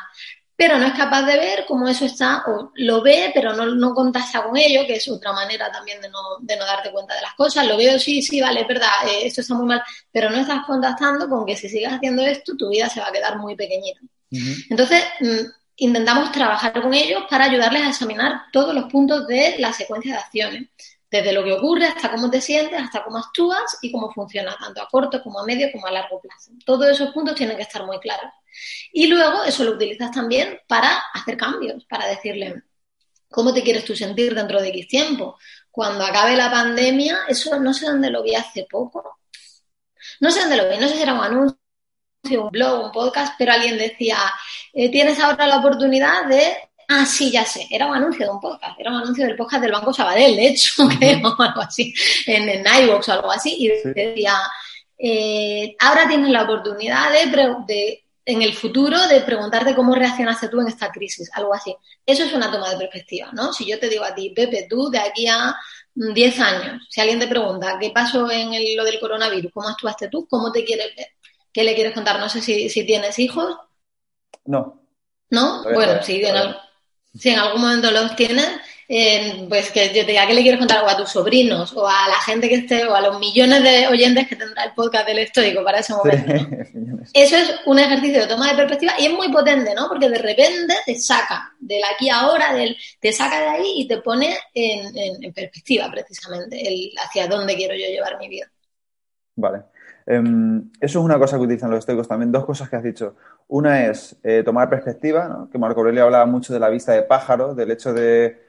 Pero no es capaz de ver cómo eso está, o lo ve, pero no, no contacta con ello, que es otra manera también de no, de no darte cuenta de las cosas. Lo veo, sí, sí, vale, es verdad, eh, esto está muy mal, pero no estás contactando con que si sigues haciendo esto, tu vida se va a quedar muy pequeñita. Entonces, mm, intentamos trabajar con ellos para ayudarles a examinar todos los puntos de la secuencia de acciones, desde lo que ocurre hasta cómo te sientes, hasta cómo actúas y cómo funciona, tanto a corto como a medio como a largo plazo. Todos esos puntos tienen que estar muy claros. Y luego eso lo utilizas también para hacer cambios, para decirle, ¿cómo te quieres tú sentir dentro de X tiempo? Cuando acabe la pandemia, eso no sé dónde lo vi hace poco. No sé dónde lo vi, no sé si era un anuncio un blog, un podcast, pero alguien decía, eh, tienes ahora la oportunidad de... Ah, sí, ya sé, era un anuncio de un podcast, era un anuncio del podcast del Banco Sabadell, de hecho, (laughs) o algo así, en, en iVoox o algo así, y decía, eh, ahora tienes la oportunidad de, en el futuro de preguntarte cómo reaccionaste tú en esta crisis, algo así. Eso es una toma de perspectiva, ¿no? Si yo te digo a ti, Pepe, tú de aquí a 10 años, si alguien te pregunta qué pasó en lo del coronavirus, cómo actuaste tú, cómo te quieres ver, ¿Qué le quieres contar? No sé si, tienes hijos. No. ¿No? Bueno, si, en, algún momento los tienes, eh, pues que yo te diga, ¿qué le quieres contar? O a tus sobrinos, o a la gente que esté, o a los millones de oyentes que tendrá el podcast del histórico para ese momento. (laughs) Eso es un ejercicio de toma de perspectiva y es muy potente, ¿no? Porque de repente te saca del aquí ahora, del, te saca de ahí y te pone en, perspectiva precisamente el hacia dónde quiero yo llevar mi vida. Vale. Em, eso es una cosa que utilizan los estoicos también. Dos cosas que has dicho. Una es eh, tomar perspectiva, que Marco Aurelio hablaba mucho de la vista de pájaro, del hecho de,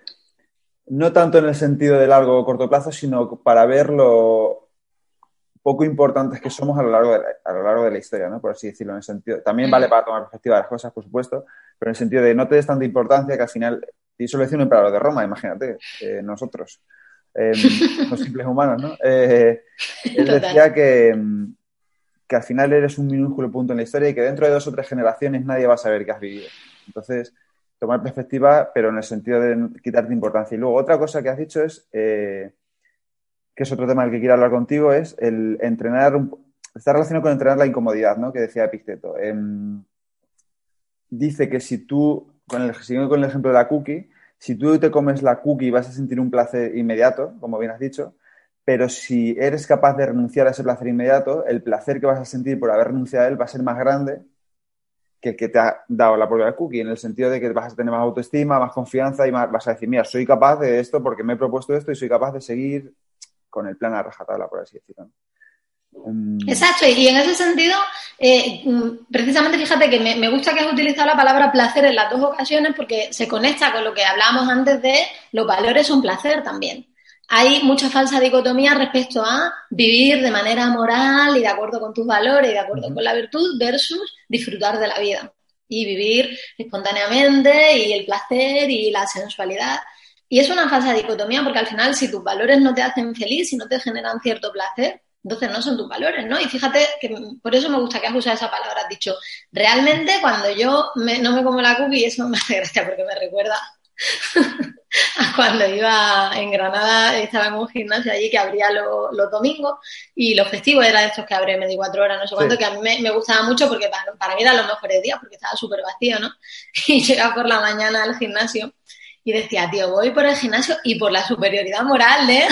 no tanto en el sentido de largo o corto plazo, sino para ver lo poco importantes que somos a lo largo de la, a lo largo de la historia, ¿no? por así decirlo. En el sentido, también vale para tomar perspectiva de las cosas, por supuesto, pero en el sentido de no te des tanta importancia que al final, y eso lo decía un emperador de Roma, imagínate, eh, nosotros (laughs) eh, los simples humanos, ¿no? Eh, él decía que, que, al final eres un minúsculo punto en la historia y que dentro de dos o tres generaciones nadie va a saber que has vivido. Entonces, tomar perspectiva, pero en el sentido de quitarte importancia. Y luego, otra cosa que has dicho es, eh, que es otro tema del que quiero hablar contigo, es el entrenar, está relacionado con entrenar la incomodidad, ¿no? Que decía Epicteto. Em, dice que si tú, con el, siguiendo con el ejemplo de la cookie, si tú te comes la cookie vas a sentir un placer inmediato, como bien has dicho, pero si eres capaz de renunciar a ese placer inmediato, el placer que vas a sentir por haber renunciado a él va a ser más grande que el que te ha dado la propia cookie, en el sentido de que vas a tener más autoestima, más confianza y vas a decir, mira, soy capaz de esto porque me he propuesto esto y soy capaz de seguir con el plan a rajatabla, por así decirlo. Mm. Exacto, y en ese sentido, eh, mm, precisamente fíjate que me, gusta que has utilizado la palabra placer en las dos ocasiones porque se conecta con lo que hablábamos antes de los valores son placer también. Hay mucha falsa dicotomía respecto a vivir de manera moral y de acuerdo con tus valores y de acuerdo con la virtud versus disfrutar de la vida y vivir espontáneamente y el placer y la sensualidad. Y es una falsa dicotomía porque al final si tus valores no te hacen feliz, si no te generan cierto placer, entonces no son tus valores, ¿no? Y fíjate que por eso me gusta que has usado esa palabra, has dicho, realmente cuando yo no me como la cookie, eso me (laughs) hace gracia porque me recuerda (laughs) a cuando iba en Granada, estaba en un gimnasio allí que abría los domingos y los festivos eran estos que abre 24 horas, no sé cuánto, que a mí me, gustaba mucho porque para, mí eran los mejores días porque estaba súper vacío, ¿no? (laughs) Y llegaba por la mañana al gimnasio y decía, tío, voy por el gimnasio y por la superioridad moral, ¿eh?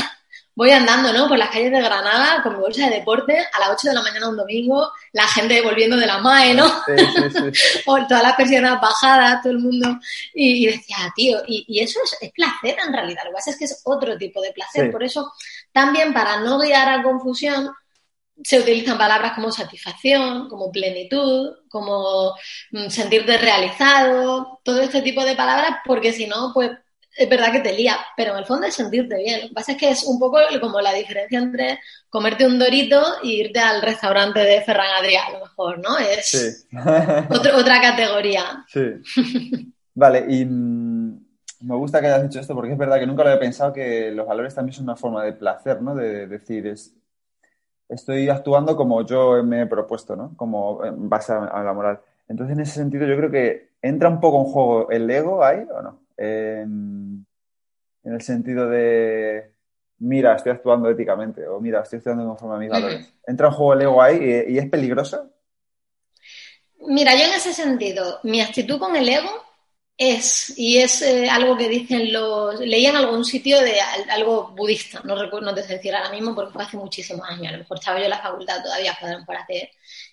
Voy andando, ¿no? Por las calles de Granada con mi bolsa de deporte a las 8 de la mañana un domingo, la gente volviendo de la MAE, ¿no? Sí, sí, sí. (laughs) o todas las persianas bajadas, todo el mundo. Y, decía, tío, y, eso es, placer en realidad. Lo que pasa es que es otro tipo de placer. Por eso, también para no guiar a confusión, se utilizan palabras como satisfacción, como plenitud, como mm, sentirte realizado, todo este tipo de palabras, porque si no, pues es verdad que te lía, pero en el fondo es sentirte bien. Lo que pasa es que es un poco como la diferencia entre comerte un dorito e irte al restaurante de Ferran Adrià, a lo mejor, ¿no? Es (laughs) otra categoría. Sí. Vale, y mm, me gusta que hayas dicho esto porque es verdad que nunca lo había pensado que los valores también son una forma de placer, ¿no? De decir, es, estoy actuando como yo me he propuesto, ¿no? Como en base a la moral. Entonces, en ese sentido, yo creo que entra un poco en juego el ego ahí, ¿o no? En el sentido de, mira, estoy actuando éticamente o mira, estoy actuando conforme a mis valores. ¿Entra en juego el ego ahí y, es peligroso? Mira, yo en ese sentido, mi actitud con el ego es, y es eh, algo que dicen los, leí en algún sitio de algo budista, no recuerdo, no te sé decir ahora mismo porque fue hace muchísimos años, a lo mejor estaba yo en la facultad todavía, por hace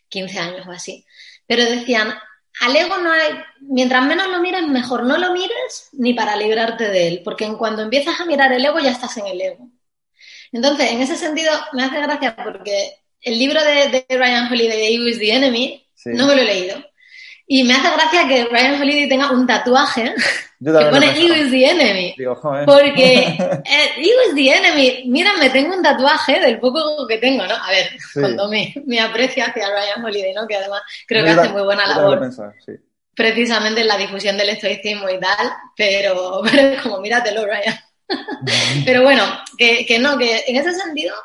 15 años o así, pero decían, al ego no hay, mientras menos lo mires, mejor no lo mires ni para librarte de él, porque en cuando empiezas a mirar el ego ya estás en el ego. Entonces, en ese sentido, me hace gracia porque el libro de, Ryan Holiday, You is the Enemy, no me lo he leído. Y me hace gracia que Ryan Holiday tenga un tatuaje (laughs) que pone You is the enemy. porque (laughs) eh, You is the enemy. Mira, me tengo un tatuaje del poco que tengo, ¿no? A ver, cuando me, me aprecio hacia Ryan Holiday, ¿no? Que además creo que hace muy buena labor. Precisamente en la difusión del estoicismo y tal, pero, (laughs) pero es como, míratelo, Ryan. pero bueno, que, que no, que en ese sentido,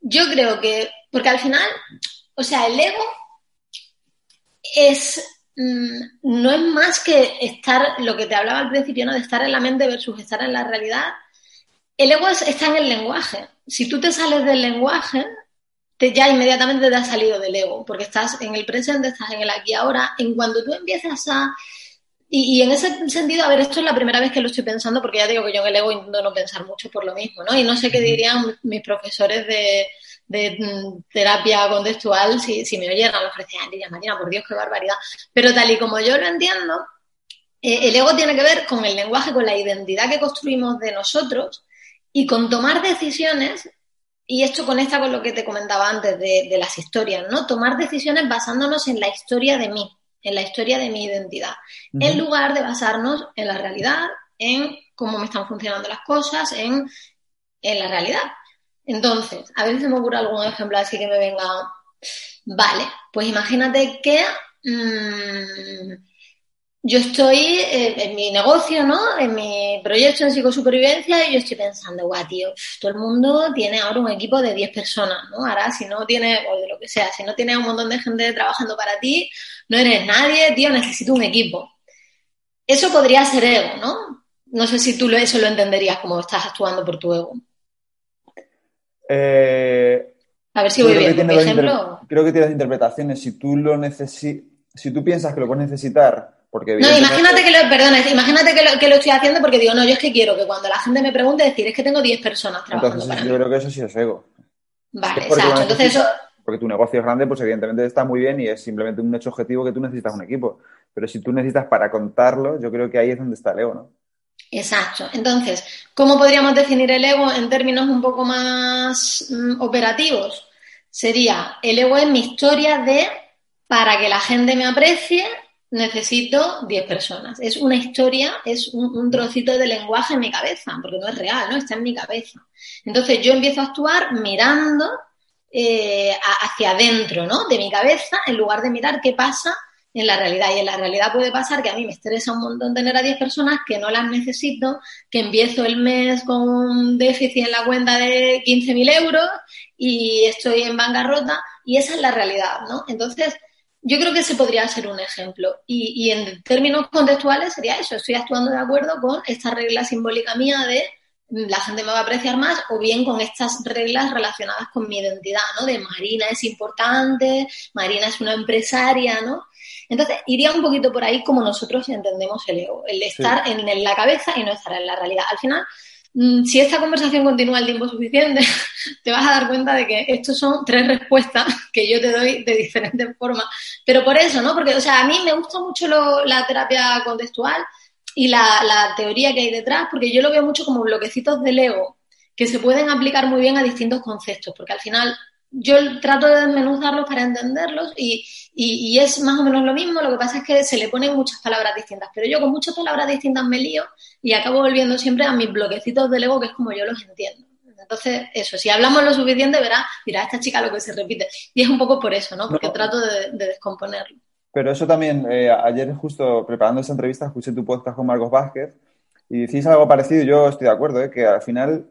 yo creo que, porque al final, o sea, el ego es no es más que estar, lo que te hablaba al principio, ¿no? De estar en la mente versus estar en la realidad. El ego está en el lenguaje. Si tú te sales del lenguaje, te, ya inmediatamente te has salido del ego, porque estás en el presente, estás en el aquí y ahora. En cuando tú empiezas a... Y, en ese sentido, a ver, esto es la primera vez que lo estoy pensando, porque ya digo que yo en el ego intento no pensar mucho por lo mismo, ¿no? Y no sé qué dirían mis profesores de, de mm, terapia contextual, si, si me oyeran, lo ofrecían, Marina, por Dios, qué barbaridad. Pero tal y como yo lo entiendo, eh, el ego tiene que ver con el lenguaje, con la identidad que construimos de nosotros y con tomar decisiones, y esto conecta con lo que te comentaba antes de, las historias, ¿no? Tomar decisiones basándonos en la historia de mí, en la historia de mi identidad, en lugar de basarnos en la realidad, en cómo me están funcionando las cosas, en, en la realidad. Entonces, a ver si me ocurre algún ejemplo así que me venga. Vale, pues imagínate que mm, yo estoy en mi negocio, ¿no? En mi proyecto de psicosupervivencia y yo estoy pensando, guau, tío, todo el mundo tiene ahora un equipo de 10 personas, ¿no? Ahora, si no tiene, o de lo que sea, si no tiene un montón de gente trabajando para ti, no eres nadie, tío, necesito un equipo. Eso podría ser ego, ¿no? No sé si tú eso lo entenderías como estás actuando por tu ego. Eh, a ver si voy bien. Por ejemplo... Creo que tienes interpretaciones. Si tú lo si tú piensas que lo puedes necesitar, porque no, imagínate que lo, perdona, imagínate que lo, que lo estoy haciendo porque digo, no, yo es que quiero que cuando la gente me pregunte decir, es que tengo 10 personas trabajando Entonces, yo creo que eso sí es ego. Vale, exacto. Entonces eso... Porque tu negocio es grande, pues evidentemente está muy bien y es simplemente un hecho objetivo que tú necesitas un equipo. Pero si tú necesitas para contarlo, yo creo que ahí es donde está el ego, ¿no? Exacto. Entonces, ¿cómo podríamos definir el ego en términos un poco más mm, operativos? sería, el ego es mi historia de, para que la gente me aprecie, necesito 10 personas. Es una historia, es un, trocito de lenguaje en mi cabeza, porque no es real, ¿no? Está en mi cabeza. Entonces yo empiezo a actuar mirando eh, hacia adentro, ¿no? De mi cabeza, en lugar de mirar qué pasa en la realidad. Y en la realidad puede pasar que a mí me estresa un montón tener a 10 personas que no las necesito, que empiezo el mes con un déficit en la cuenta de 15.000 euros y estoy en bancarrota y esa es la realidad, ¿no? Entonces, yo creo que ese podría ser un ejemplo. Y, en términos contextuales sería eso, estoy actuando de acuerdo con esta regla simbólica mía de mm, la gente me va a apreciar más o bien con estas reglas relacionadas con mi identidad, ¿no? De Marina es importante, Marina es una empresaria, ¿no? Entonces, iría un poquito por ahí como nosotros entendemos el ego, el estar en la cabeza y no estar en la realidad. Al final, Mm, si esta conversación continúa el tiempo suficiente, (laughs) te vas a dar cuenta de que estos son tres respuestas (laughs) que yo te doy de diferentes formas. Pero por eso, ¿no? Porque, o sea, a mí me gusta mucho la terapia contextual y la, teoría que hay detrás, porque yo lo veo mucho como bloquecitos de ego que se pueden aplicar muy bien a distintos conceptos, porque al final yo trato de desmenuzarlos para entenderlos y, y, es más o menos lo mismo, lo que pasa es que se le ponen muchas palabras distintas, pero yo con muchas palabras distintas me lío y acabo volviendo siempre a mis bloquecitos del ego, que es como yo los entiendo. Entonces, eso, si hablamos lo suficiente, verá, mira, esta chica lo que se repite. Y es un poco por eso, ¿no? Porque trato de, descomponerlo. Pero eso también, eh, ayer justo preparando esa entrevista, escuché tu podcast con Marcos Vázquez y decís algo parecido, yo estoy de acuerdo, ¿eh? que al final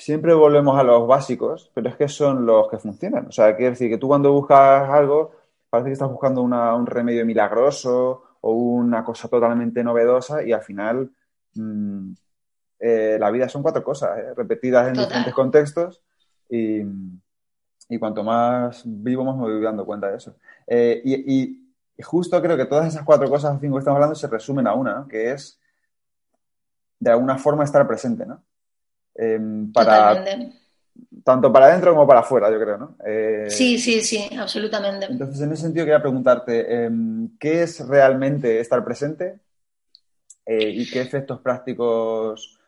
siempre volvemos a los básicos, pero es que son los que funcionan. O sea, quiere decir que tú cuando buscas algo, parece que estás buscando un remedio milagroso o una cosa totalmente novedosa y al final mm, eh, la vida son cuatro cosas, ¿eh? repetidas en diferentes contextos y, cuanto más vivo más me voy dando cuenta de eso. Eh, y, justo creo que todas esas cuatro cosas que estamos hablando se resumen a una, que es de alguna forma estar presente, ¿no? Em, para, tanto para adentro como para afuera, yo creo, ¿no? Eh, sí, sí, sí, absolutamente. Entonces, en ese sentido, quería preguntarte, em, ¿qué es realmente estar presente eh, y qué efectos prácticos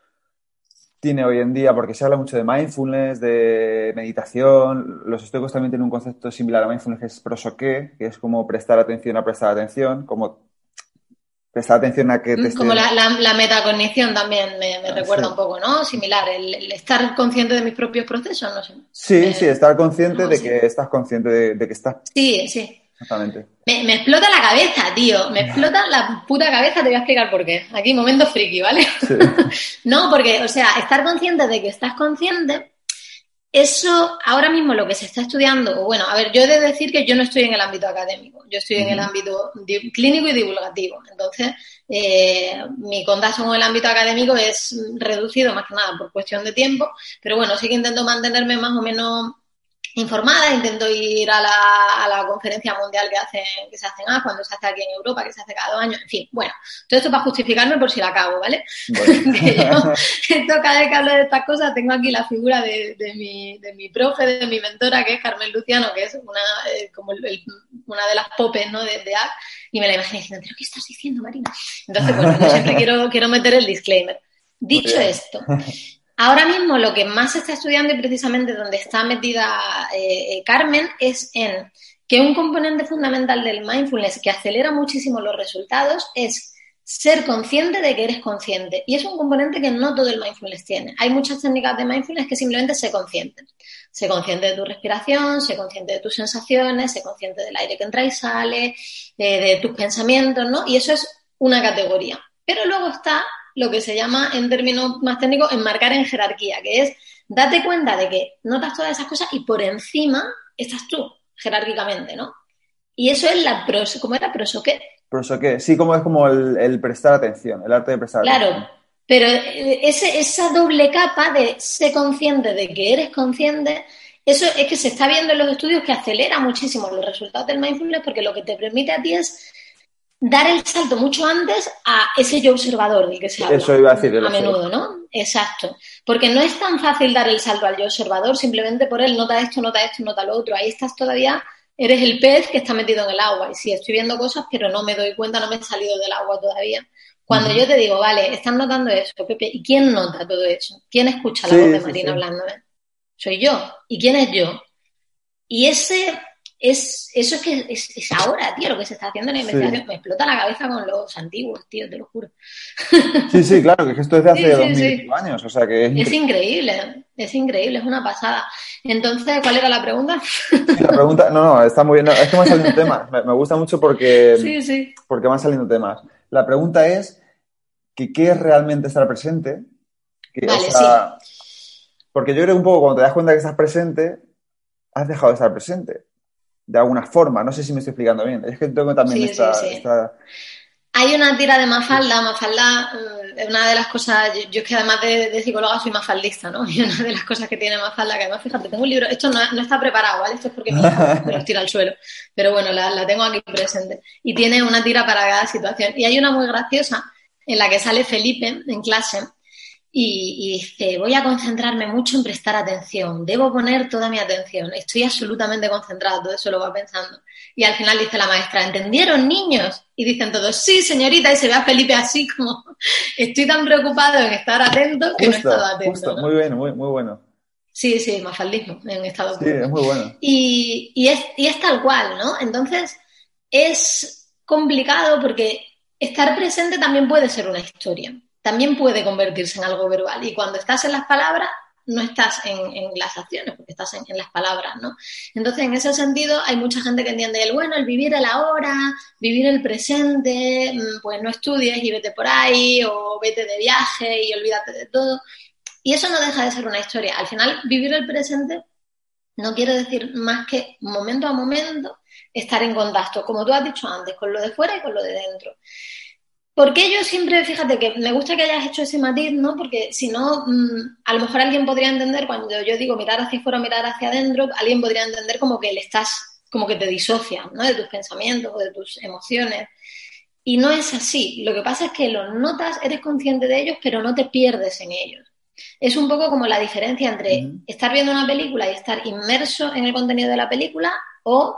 tiene hoy en día? Porque se habla mucho de mindfulness, de meditación. Los estoicos también tienen un concepto similar a mindfulness que es prosoqué, que es como prestar atención a prestar atención, como prestar atención a que te mm, Como la, la, metacognición también me, recuerda un poco, ¿no? Similar, el, estar consciente de mis propios procesos, no sé. Sí, eh, sí, estar consciente de que estás consciente de, que estás... Sí, sí. Exactamente. Me, me, explota la cabeza, tío. Me (laughs) explota la puta cabeza, te voy a explicar por qué. Aquí, momento friki, ¿vale? (laughs) no, porque, o sea, estar consciente de que estás consciente eso ahora mismo lo que se está estudiando, bueno, a ver, yo he de decir que yo no estoy en el ámbito académico, yo estoy en el ámbito clínico y divulgativo. Entonces, eh, mi contacto con el ámbito académico es reducido más que nada por cuestión de tiempo, pero bueno, sí que intento mantenerme más o menos informada, intento ir a la, a la conferencia mundial que hacen, que se hacen ah, cuando se hace aquí en Europa, que se hace cada dos años, en fin, bueno, todo esto para justificarme por si la acabo, ¿vale? (laughs) que yo, esto cada vez que hablo de estas cosas tengo aquí la figura de, de, mi, de mi profe, de mi mentora, que es Carmen Luciano, que es una, eh, como una de las popes, ¿no? De, de y me la imagino diciendo, ¿pero qué estás diciendo, Marina? Entonces, bueno, yo siempre (laughs) quiero, quiero meter el disclaimer. Dicho esto, (laughs) Ahora mismo lo que más se está estudiando y precisamente donde está metida eh, Carmen es en que un componente fundamental del mindfulness que acelera muchísimo los resultados es ser consciente de que eres consciente. Y es un componente que no todo el mindfulness tiene. Hay muchas técnicas de mindfulness que simplemente se consciente. Se consciente de tu respiración, se consciente de tus sensaciones, se consciente del aire que entra y sale, eh, de tus pensamientos, ¿no? Y eso es una categoría. Pero luego está lo que se llama, en términos más técnicos, enmarcar en jerarquía, que es date cuenta de que notas todas esas cosas y por encima estás tú, jerárquicamente, ¿no? Y eso es la pros, ¿cómo era? ¿Prosoqué? Prosoqué, sí, como es como el, prestar atención, el arte de prestar claro, atención. Claro, pero ese, esa doble capa de ser consciente de que eres consciente, eso es que se está viendo en los estudios que acelera muchísimo los resultados del mindfulness porque lo que te permite a ti es dar el salto mucho antes a ese yo observador del que se habla. Eso iba a decir. A menudo, ¿no? Exacto. Porque no es tan fácil dar el salto al yo observador simplemente por él, nota esto, nota esto, nota lo otro. Ahí estás todavía, eres el pez que está metido en el agua. Y sí, estoy viendo cosas, pero no me doy cuenta, no me he salido del agua todavía. Cuando yo te digo, vale, están notando eso, Pepe, ¿y quién nota todo eso? ¿Quién escucha la voz de Marina hablándome? Soy yo. ¿Y quién es yo? Y ese es, eso es que es, ahora, tío, lo que se está haciendo en la investigación. Me explota la cabeza con los antiguos, tío, te lo juro. Sí, sí, claro, que esto es de hace sí, años, o sea que es, es increíble, es increíble, es una pasada. Entonces, ¿cuál era la pregunta? la pregunta, no, no, está muy bien, es que me han saliendo temas, me, gusta mucho porque, sí, sí. porque van saliendo temas. La pregunta es, que ¿qué es realmente estar presente? vale, sí. Porque yo creo que un poco cuando te das cuenta que estás presente, has dejado de estar presente de alguna forma. No sé si me estoy explicando bien. Es que tengo también esta, Hay una tira de Mafalda. Mafalda mm, es una de las cosas. Yo, es que además de, psicóloga soy mafaldista, ¿no? (laughs) Y una de las cosas que tiene Mafalda, que además, fíjate, tengo un libro. Esto no, está preparado, ¿vale? Esto es porque (laughs) me, lo tira al suelo. Pero bueno, la, la tengo aquí presente. Y tiene una tira para cada situación. Y hay una muy graciosa en la que sale Felipe en clase y, dice, voy a concentrarme mucho en prestar atención, debo poner toda mi atención, estoy absolutamente concentrado, todo eso lo va pensando. Y al final dice la maestra, ¿entendieron niños? Y dicen todos, sí, señorita, y se ve a Felipe así como, (laughs) estoy tan preocupado en estar atento que no he estado atento. Muy bueno, muy, muy bueno. Sí, sí, mafaldismo en estado Sí, es muy bueno. Y, y, es, y es tal cual, ¿no? Entonces, es complicado porque estar presente también puede ser una historia también puede convertirse en algo verbal. Y cuando estás en las palabras, no estás en, las acciones, porque estás en, las palabras, ¿no? Entonces, en ese sentido, hay mucha gente que entiende el bueno, el vivir el ahora, vivir el presente, mm, pues no estudies y vete por ahí, o vete de viaje y olvídate de todo. Y eso no deja de ser una historia. Al final, vivir el presente no quiere decir más que momento a momento estar en contacto, como tú has dicho antes, con lo de fuera y con lo de dentro. Porque yo siempre, fíjate que me gusta que hayas hecho ese matiz, ¿no? Porque si no, mm, a lo mejor alguien podría entender, cuando yo digo mirar hacia afuera o mirar hacia adentro, alguien podría entender como que le estás, como que te disocias, ¿no? De tus pensamientos o de tus emociones. Y no es así. Lo que pasa es que los notas, eres consciente de ellos, pero no te pierdes en ellos. Es un poco como la diferencia entre estar viendo una película y estar inmerso en el contenido de la película o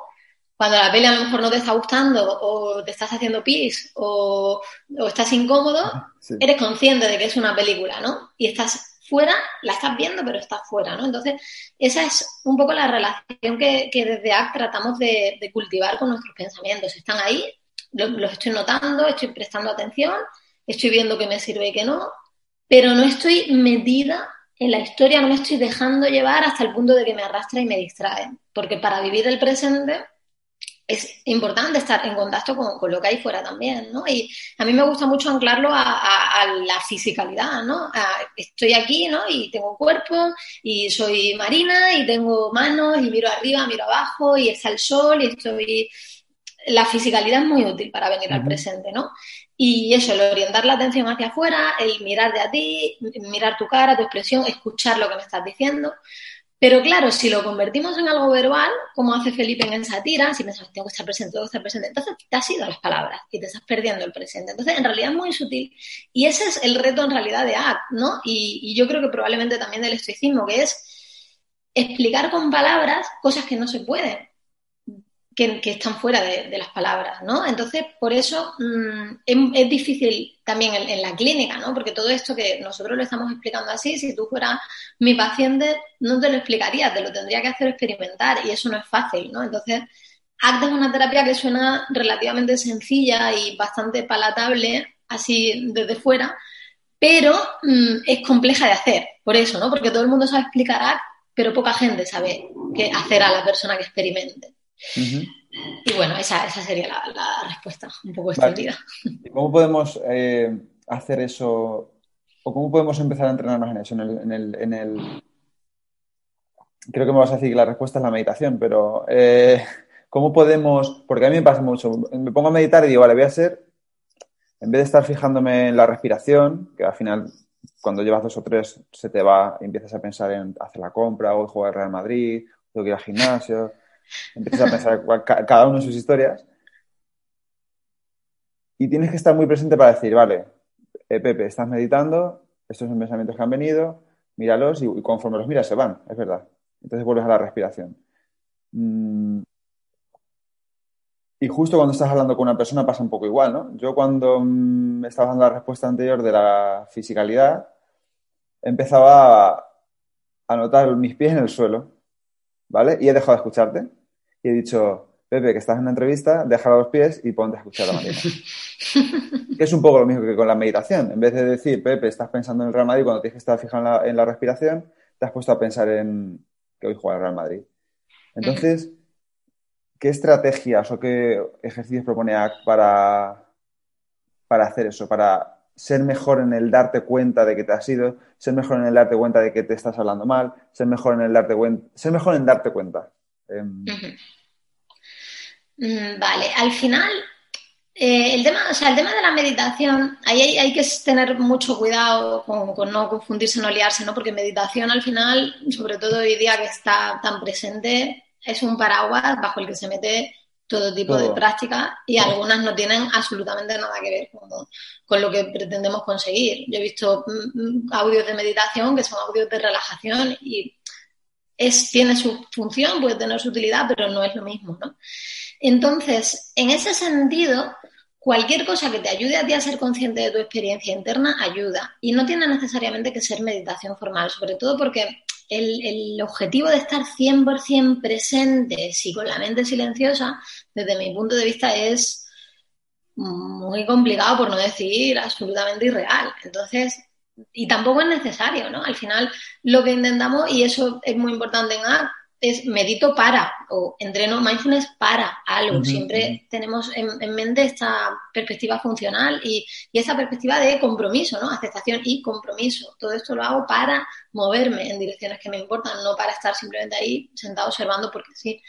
cuando la peli a lo mejor no te está gustando o te estás haciendo pis o, estás incómodo, eres consciente de que es una película, ¿no? Y estás fuera, la estás viendo, pero estás fuera, ¿no? Entonces, esa es un poco la relación que, desde ACT tratamos de, cultivar con nuestros pensamientos. Están ahí, los, estoy notando, estoy prestando atención, estoy viendo qué me sirve y qué no, pero no estoy metida en la historia, no me estoy dejando llevar hasta el punto de que me arrastra y me distrae. Porque para vivir el presente es importante estar en contacto con, lo que hay fuera también, ¿no? Y a mí me gusta mucho anclarlo a, la fisicalidad, ¿no? estoy aquí, ¿no? Y tengo cuerpo, y soy marina, y tengo manos, y miro arriba, miro abajo, y está el sol, y estoy... La fisicalidad es muy útil para venir al presente, ¿no? Y eso, el orientar la atención hacia afuera, el mirar de a ti, mirar tu cara, tu expresión, escuchar lo que me estás diciendo. Pero claro, si lo convertimos en algo verbal, como hace Felipe en esa tira, si pensamos, tengo que estar presente, tengo que estar presente, entonces te has ido a las palabras y te estás perdiendo el presente. Entonces, en realidad es muy sutil. Y ese es el reto en realidad de ACT, ¿no? Y, y yo creo que probablemente también del estoicismo, que es explicar con palabras cosas que no se pueden que, están fuera de, las palabras, ¿no? Entonces, por eso mm, es, difícil también en, la clínica, ¿no? Porque todo esto que nosotros lo estamos explicando así, si tú fueras mi paciente, no te lo explicaría, te lo tendría que hacer experimentar y eso no es fácil, ¿no? Entonces, ACT es una terapia que suena relativamente sencilla y bastante palatable, así desde fuera, pero mm, es compleja de hacer, por eso, ¿no? Porque todo el mundo sabe explicar ACT, pero poca gente sabe qué hacer a la persona que experimente. Y bueno, esa, sería la, respuesta, un poco extendida. ¿Cómo podemos eh, hacer eso? ¿O cómo podemos empezar a entrenarnos en eso? En el, Creo que me vas a decir que la respuesta es la meditación, pero eh, ¿cómo podemos? Porque a mí me pasa mucho. Me pongo a meditar y digo, vale, voy a hacer, en vez de estar fijándome en la respiración, que al final cuando llevas dos o tres se te va y empiezas a pensar en hacer la compra o jugar Real Madrid, tengo que ir al gimnasio Empiezas a pensar cada uno en sus historias. Y tienes que estar muy presente para decir, vale, eh, Pepe, estás meditando, estos son pensamientos que han venido, míralos y, conforme los miras se van, es verdad. Entonces vuelves a la respiración. Mm. Y justo cuando estás hablando con una persona pasa un poco igual, ¿no? Yo cuando me estaba dando la respuesta anterior de la fisicalidad, empezaba a notar mis pies en el suelo ¿vale? Y he dejado de escucharte. Y he dicho, Pepe, que estás en una entrevista, déjalo a los pies y ponte a escuchar a Marina. (laughs) que es un poco lo mismo que con la meditación. En vez de decir, Pepe, estás pensando en el Real Madrid cuando tienes que estar fijado en la, respiración, te has puesto a pensar en que hoy juega el Real Madrid. Entonces, ¿qué estrategias o qué ejercicios propone ACT para, para hacer eso? Para ser mejor en el darte cuenta de que te has ido, ser mejor en el darte cuenta de que te estás hablando mal, ser mejor en el darte cuenta, ser mejor en darte cuenta. Em, Mm, vale, al final, eh, el, tema, o sea, el tema de la meditación, ahí hay, que tener mucho cuidado con, no confundirse, no liarse, ¿no? Porque meditación al final, sobre todo hoy día que está tan presente, es un paraguas bajo el que se mete todo tipo de prácticas y algunas no tienen absolutamente nada que ver con, lo que pretendemos conseguir. Yo he visto mm, mm, audios de meditación que son audios de relajación y es, tiene su función, puede tener su utilidad, pero no es lo mismo, ¿no? Entonces, en ese sentido, cualquier cosa que te ayude a ti a ser consciente de tu experiencia interna ayuda. Y no tiene necesariamente que ser meditación formal, sobre todo porque el, objetivo de estar 100% presentes y con la mente silenciosa, desde mi punto de vista, es muy complicado, por no decir absolutamente irreal. Entonces, y tampoco es necesario, ¿no? Al final, lo que intentamos, y eso es muy importante en A, es medito para o entreno mindfulness para algo. Siempre tenemos en, mente esta perspectiva funcional y, y, esa perspectiva de compromiso, ¿no? Aceptación y compromiso. Todo esto lo hago para moverme en direcciones que me importan, no para estar simplemente ahí sentado observando porque sí.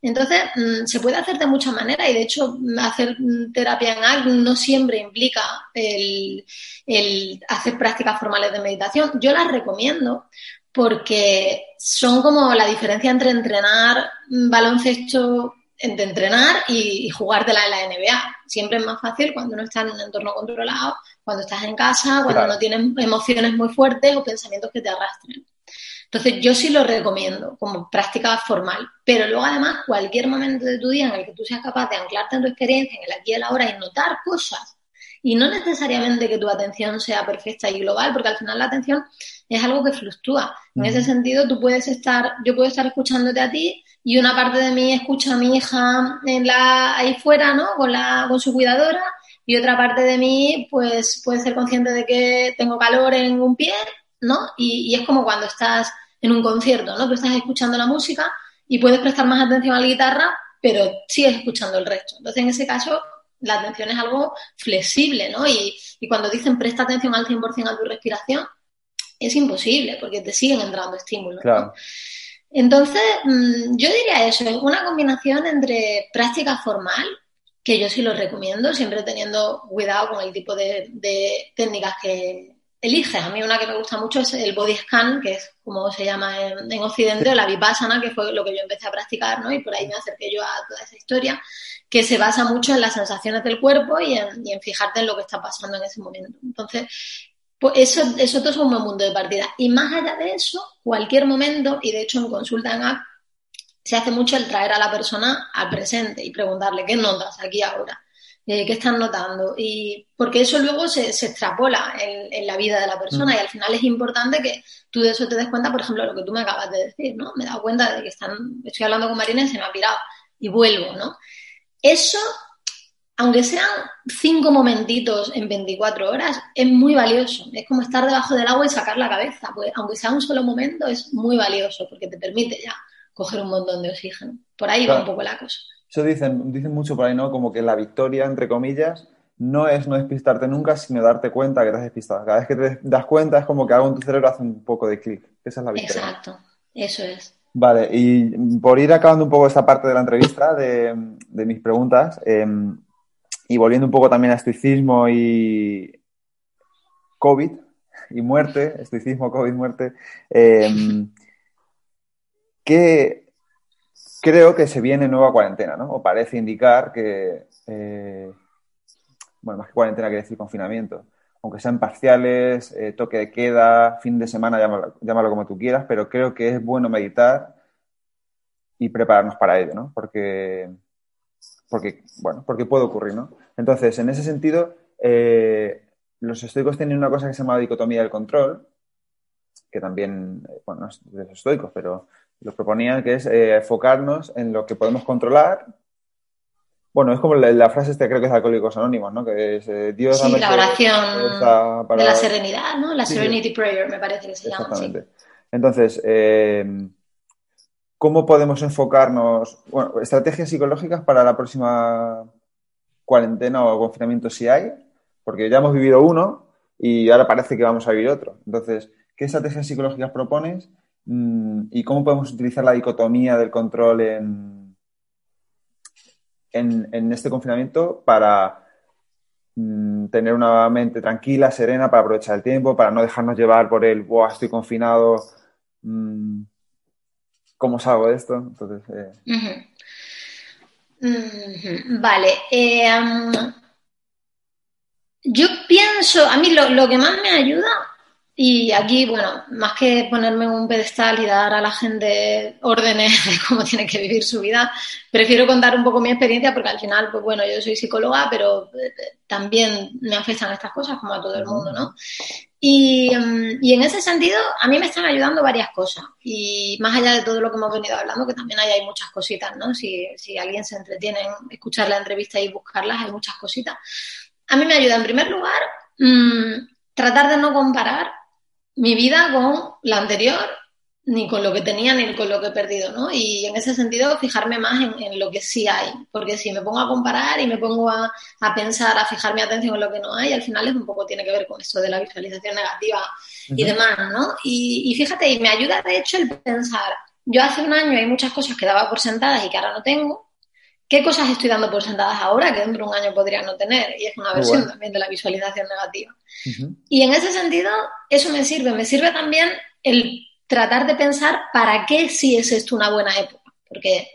Entonces, mm, se puede hacer de muchas maneras y de hecho hacer terapia en ACT no siempre implica el, el hacer prácticas formales de meditación. Yo las recomiendo porque son como la diferencia entre entrenar baloncesto, entre entrenar y, jugártela en la NBA. Siempre es más fácil cuando no estás en un entorno controlado, cuando estás en casa, cuando no tienes emociones muy fuertes o pensamientos que te arrastren. Entonces, yo sí lo recomiendo como práctica formal, pero luego además cualquier momento de tu día en el que tú seas capaz de anclarte en tu experiencia, en el aquí y el ahora y notar cosas, y no necesariamente que tu atención sea perfecta y global, porque al final la atención es algo que fluctúa. En ese sentido, tú puedes estar, yo puedo estar escuchándote a ti y una parte de mí escucha a mi hija en la, ahí fuera, ¿no? Con, la, con su cuidadora y otra parte de mí, pues, puede ser consciente de que tengo calor en un pie, ¿no? Y, es como cuando estás en un concierto, ¿no? Tú estás escuchando la música y puedes prestar más atención a la guitarra, pero sigues escuchando el resto. Entonces, en ese caso, la atención es algo flexible, ¿no? Y, y cuando dicen presta atención al 100% a tu respiración, es imposible porque te siguen entrando estímulos. Entonces, mm, yo diría eso, una combinación entre práctica formal, que yo sí lo recomiendo, siempre teniendo cuidado con el tipo de, técnicas que eliges. A mí una que me gusta mucho es el body scan, que es como se llama en, Occidente, o la vipassana, que fue lo que yo empecé a practicar, ¿no? Y por ahí me acerqué yo a toda esa historia, que se basa mucho en las sensaciones del cuerpo y en, y en fijarte en lo que está pasando en ese momento. Entonces, pues eso, eso todo es un buen mundo de partida. Y más allá de eso, cualquier momento, y de hecho en consulta en app, se hace mucho el traer a la persona al presente y preguntarle qué notas aquí ahora, eh, qué están notando. Y porque eso luego se, se extrapola en, la vida de la persona mm. y al final es importante que tú de eso te des cuenta, por ejemplo, lo que tú me acabas de decir, ¿no? Me he dado cuenta de que están, estoy hablando con Marina y se me ha pirado y vuelvo, ¿no? Eso aunque sean cinco momentitos en 24 horas, es muy valioso. Es como estar debajo del agua y sacar la cabeza. Pues, aunque sea un solo momento, es muy valioso porque te permite ya coger un montón de oxígeno. Por ahí va un poco la cosa. Eso dicen, dicen mucho por ahí, ¿no? Como que la victoria, entre comillas, no es no despistarte nunca, sino darte cuenta que te has despistado. Cada vez que te das cuenta es como que algo en tu cerebro hace un poco de clic. Esa es la victoria. Exacto, eso es. Vale, y por ir acabando un poco esta parte de la entrevista, de, mis preguntas, em, y volviendo un poco también a estoicismo y COVID y muerte, estoicismo, COVID, muerte, em, que creo que se viene nueva cuarentena, ¿no? O parece indicar que, eh, bueno, más que cuarentena quiere decir confinamiento, aunque sean parciales, eh, toque de queda, fin de semana, llámalo, como tú quieras, pero creo que es bueno meditar y prepararnos para ello, ¿no? Porque porque, bueno, porque puede ocurrir, ¿no? Entonces, en ese sentido, eh, los estoicos tienen una cosa que se llama dicotomía del control, que también, bueno, no es de los estoicos, pero Lo proponían que es eh, enfocarnos en lo que podemos controlar. Bueno, es como la, frase esta, creo que es de Alcohólicos Anónimos, ¿no? Que es eh, Dios... Sí, la oración de la serenidad, ¿no? La Serenity Prayer, me parece que se llama. Exactamente. Entonces, eh, ¿cómo podemos enfocarnos? Bueno, estrategias psicológicas para la próxima cuarentena o confinamiento si hay, porque ya hemos vivido uno y ahora parece que vamos a vivir otro. Entonces, ¿qué estrategias psicológicas propones y cómo podemos utilizar la dicotomía del control en, en, este confinamiento para mm, tener una mente tranquila, serena, para aprovechar el tiempo, para no dejarnos llevar por el, wow, estoy confinado, mm, ¿cómo salgo de esto? Entonces, eh, Vale. Eh, yo pienso, a mí lo, que más me ayuda, y aquí, bueno, más que ponerme un pedestal y dar a la gente órdenes de (laughs) cómo tiene que vivir su vida, prefiero contar un poco mi experiencia porque al final, pues bueno, yo soy psicóloga, pero eh, también me afectan estas cosas como a todo el mundo, ¿no? Y, mm, y, en ese sentido, a mí me están ayudando varias cosas. Y más allá de todo lo que hemos venido hablando, que también hay, hay muchas cositas, ¿no? Si, si alguien se entretiene en escuchar la entrevista y buscarlas, hay muchas cositas a mí me ayuda en primer lugar mm, tratar de no comparar mi vida con la anterior, ni con lo que tenía, ni con lo que he perdido, ¿no? Y en ese sentido, fijarme más en, lo que sí hay, porque si me pongo a comparar y me pongo a, pensar, a fijar mi atención en lo que no hay, al final es un poco tiene que ver con esto de la visualización negativa y demás, ¿no? Y, y fíjate, y me ayuda de hecho el pensar, yo hace un año hay muchas cosas que daba por sentadas y que ahora no tengo, ¿Qué cosas estoy dando por sentadas ahora que dentro de un año podría no tener? Y es una versión también de la visualización negativa. Y en ese sentido, eso me sirve. Me sirve también el tratar de pensar para qué sí es esto una buena época. Porque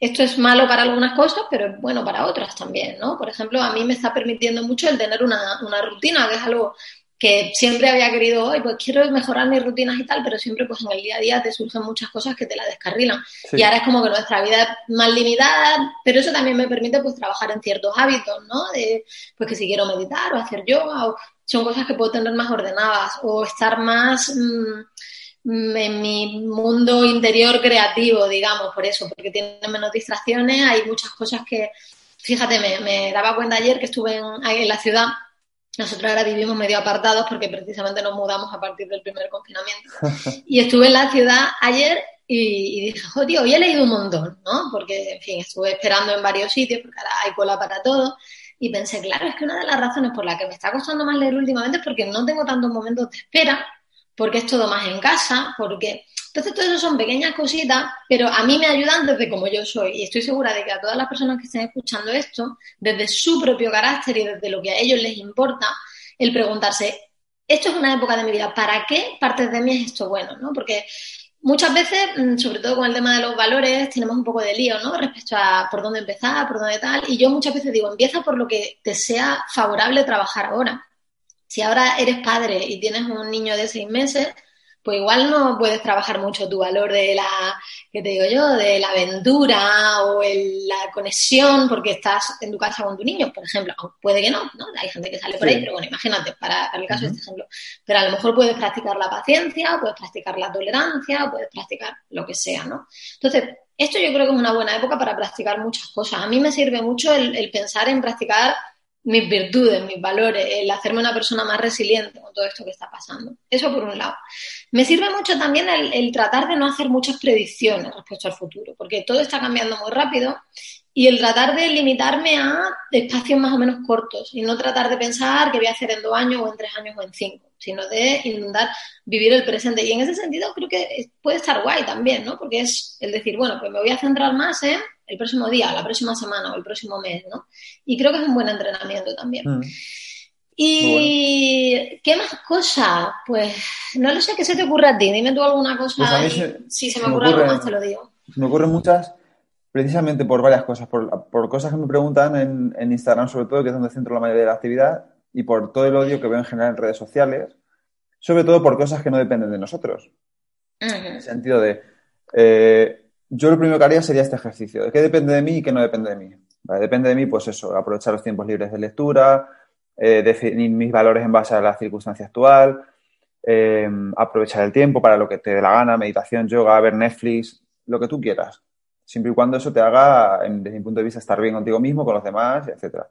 esto es malo para algunas cosas, pero es bueno para otras también, ¿no? Por ejemplo, a mí me está permitiendo mucho el tener una, una rutina, que es algo que siempre había querido hoy, pues quiero mejorar mis rutinas y tal, pero siempre pues en el día a día te surgen muchas cosas que te la descarrilan. Y ahora es como que nuestra vida es más limitada, pero eso también me permite pues trabajar en ciertos hábitos, ¿no? De, pues que si quiero meditar o hacer yoga, o son cosas que puedo tener más ordenadas, o estar más mm, en mi mundo interior creativo, digamos, por eso, porque tiene menos distracciones, hay muchas cosas que, fíjate, me, me daba cuenta ayer que estuve en, en la ciudad nosotros ahora vivimos medio apartados porque precisamente nos mudamos a partir del primer confinamiento. Y estuve en la ciudad ayer y, dije, joder, hoy he leído un montón, ¿no? Porque, en fin, estuve esperando en varios sitios porque ahora hay cola para todo. Y pensé, claro, es que una de las razones por las que me está costando más leer últimamente es porque no tengo tantos momentos de espera, porque es todo más en casa, porque entonces, todo eso son pequeñas cositas, pero a mí me ayudan desde como yo soy. Y estoy segura de que a todas las personas que estén escuchando esto, desde su propio carácter y desde lo que a ellos les importa, el preguntarse, esto es una época de mi vida, ¿para qué partes de mí es esto bueno? ¿no? Porque muchas veces, mm, sobre todo con el tema de los valores, tenemos un poco de lío, ¿no? Respecto a por dónde empezar, por dónde tal. Y yo muchas veces digo, empieza por lo que te sea favorable trabajar ahora. Si ahora eres padre y tienes un niño de seis meses, pues igual no puedes trabajar mucho tu valor de la, ¿qué te digo yo?, de la aventura o la conexión porque estás en tu casa con tu niño, por ejemplo. Puede que no, ¿no? Hay gente que sale por ahí, pero bueno, imagínate, para, el caso de este ejemplo. Pero a lo mejor puedes practicar la paciencia, puedes practicar la tolerancia, puedes practicar lo que sea, ¿no? Entonces, esto yo creo que es una buena época para practicar muchas cosas. A mí me sirve mucho el pensar en practicar mis virtudes, mis valores, el hacerme una persona más resiliente con todo esto que está pasando. Eso por un lado. Me sirve mucho también el, tratar de no hacer muchas predicciones respecto al futuro, porque todo está cambiando muy rápido y el tratar de limitarme a espacios más o menos cortos y no tratar de pensar qué voy a hacer en dos años o en tres años o en cinco, sino de intentar vivir el presente. Y en ese sentido creo que puede estar guay también, ¿no? Porque es el decir, bueno, pues me voy a centrar más en el próximo día, la próxima semana o el próximo mes, ¿no? Y creo que es un buen entrenamiento también. Mm. ¿Y qué más cosas? Pues no lo sé, ¿qué se te ocurre a ti? Dime tú alguna cosa. Pues si se me, ocurre, algo más, te lo digo. Me ocurren muchas, precisamente por varias cosas. Por, cosas que me preguntan en, Instagram, sobre todo, que es donde centro la mayoría de la actividad, y por todo el odio que veo en general en redes sociales, sobre todo por cosas que no dependen de nosotros. En el sentido de. Eh, yo lo primero que haría sería este ejercicio. ¿De qué depende de mí y qué no depende de mí? Depende de mí, pues eso, aprovechar los tiempos libres de lectura, eh, definir mis valores en base a la circunstancia actual, em, aprovechar el tiempo para lo que te dé la gana, meditación, yoga, ver Netflix, lo que tú quieras. Siempre y cuando eso te haga, desde mi punto de vista, estar bien contigo mismo, con los demás, etc.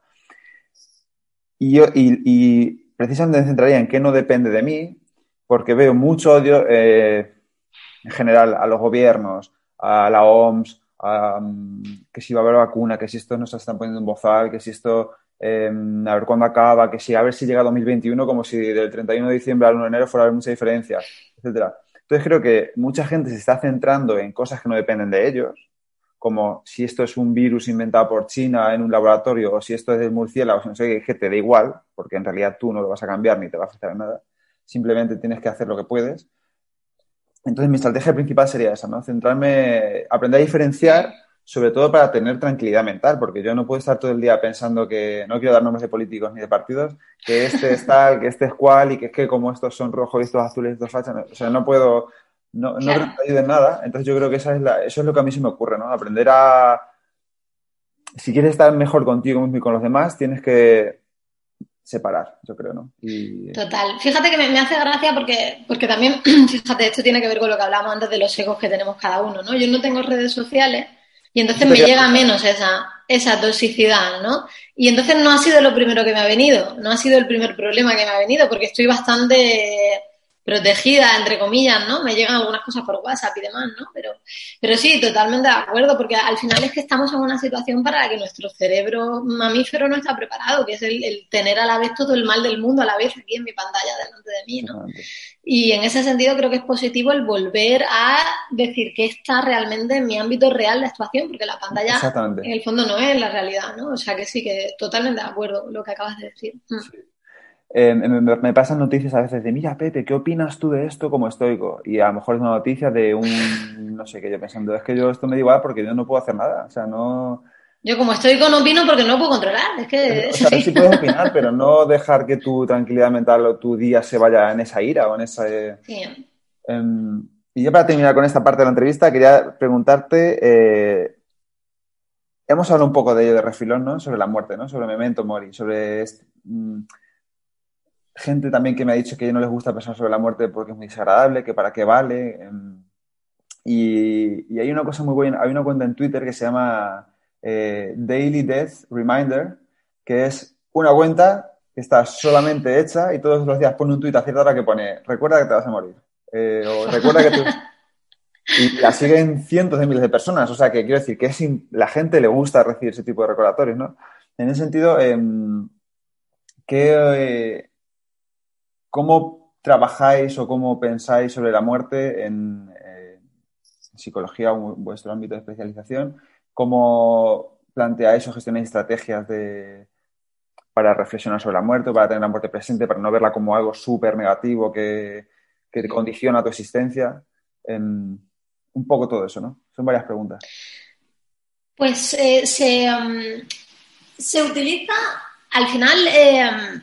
Y, yo, y, precisamente me centraría en qué no depende de mí, porque veo mucho odio eh, en general a los gobiernos, a la OMS, que si va a haber vacuna, que si esto no se están poniendo en bozal, que si esto, em, a ver cuándo acaba, que si a ver si llega 2021, como si del 31 de diciembre al 1 de enero fuera a haber mucha diferencia, etcétera. Entonces creo que mucha gente se está centrando en cosas que no dependen de ellos, como si esto es un virus inventado por China en un laboratorio o si esto es del murciélago, no sé qué, te da igual, porque en realidad tú no lo vas a cambiar ni te va a afectar nada. Simplemente tienes que hacer lo que puedes entonces, mi estrategia principal sería esa, ¿no? Centrarme, aprender a diferenciar, sobre todo para tener tranquilidad mental, porque yo no puedo estar todo el día pensando que no quiero dar nombres de políticos ni de partidos, que este es tal, que este es cual, y que es que como estos son rojos y estos azules y estos fachas, o sea, no puedo, no, no creo que en nada. Entonces, yo creo que esa es la, eso es lo que a mí se me ocurre, ¿no? Aprender a, si quieres estar mejor contigo mismo y con los demás, tienes que separar, yo creo, ¿no? Total. Fíjate que me, hace gracia porque, porque también, (clears throat) fíjate, esto tiene que ver con lo que hablábamos antes de los egos que tenemos cada uno, ¿no? Yo no tengo redes sociales y entonces me llega menos esa, esa toxicidad, ¿no? Y entonces no ha sido lo primero que me ha venido, no ha sido el primer problema que me ha venido, porque estoy bastante protegida, entre comillas, ¿no? Me llegan algunas cosas por WhatsApp y demás, ¿no? Pero, pero sí, totalmente de acuerdo, porque al final es que estamos en una situación para la que nuestro cerebro mamífero no está preparado, que es el, tener a la vez todo el mal del mundo a la vez aquí en mi pantalla delante de mí, ¿no? Y en ese sentido creo que es positivo el volver a decir que está realmente en mi ámbito real de actuación, porque la pantalla en el fondo no es la realidad, ¿no? O sea que sí, que totalmente de acuerdo lo que acabas de decir. Mm. Eh, me, pasan noticias a veces de, mira, Pepe, ¿qué opinas tú de esto como estoico? Y a lo mejor es una noticia de un, no sé qué, yo pensando, es que yo esto me da igual porque yo no puedo hacer nada, o sea, no... Yo como estoico no opino porque no puedo controlar, es que... (laughs) O sea, sí puedes opinar, pero no dejar que tu tranquilidad mental o tu día se vaya en esa ira o en esa... Sí. Em, y ya para terminar con esta parte de la entrevista, quería preguntarte... Eh, hemos hablado un poco de ello de refilón, ¿no? Sobre la muerte, ¿no? Sobre memento mori, sobre... Este, gente también que me ha dicho que no les gusta pensar sobre la muerte porque es muy desagradable, que para qué vale. Em, y, hay una cosa muy buena, hay una cuenta en Twitter que se llama eh, Daily Death Reminder, que es una cuenta que está solamente hecha y todos los días pone un tweet a cierta hora que pone, recuerda que te vas a morir. Eh, o recuerda que tú... (laughs) Y la siguen cientos de miles de personas, o sea que quiero decir que es la gente le gusta recibir ese tipo de recordatorios, ¿no? En ese sentido, eh, ¿qué, ¿Cómo trabajáis o cómo pensáis sobre la muerte en, eh, psicología o vuestro ámbito de especialización? ¿Cómo planteáis o gestionáis estrategias de, para reflexionar sobre la muerte, para tener la muerte presente, para no verla como algo súper negativo que, que, condiciona tu existencia? un poco todo eso, ¿no? Son varias preguntas. Pues eh, se, um, se, utiliza, al final, eh,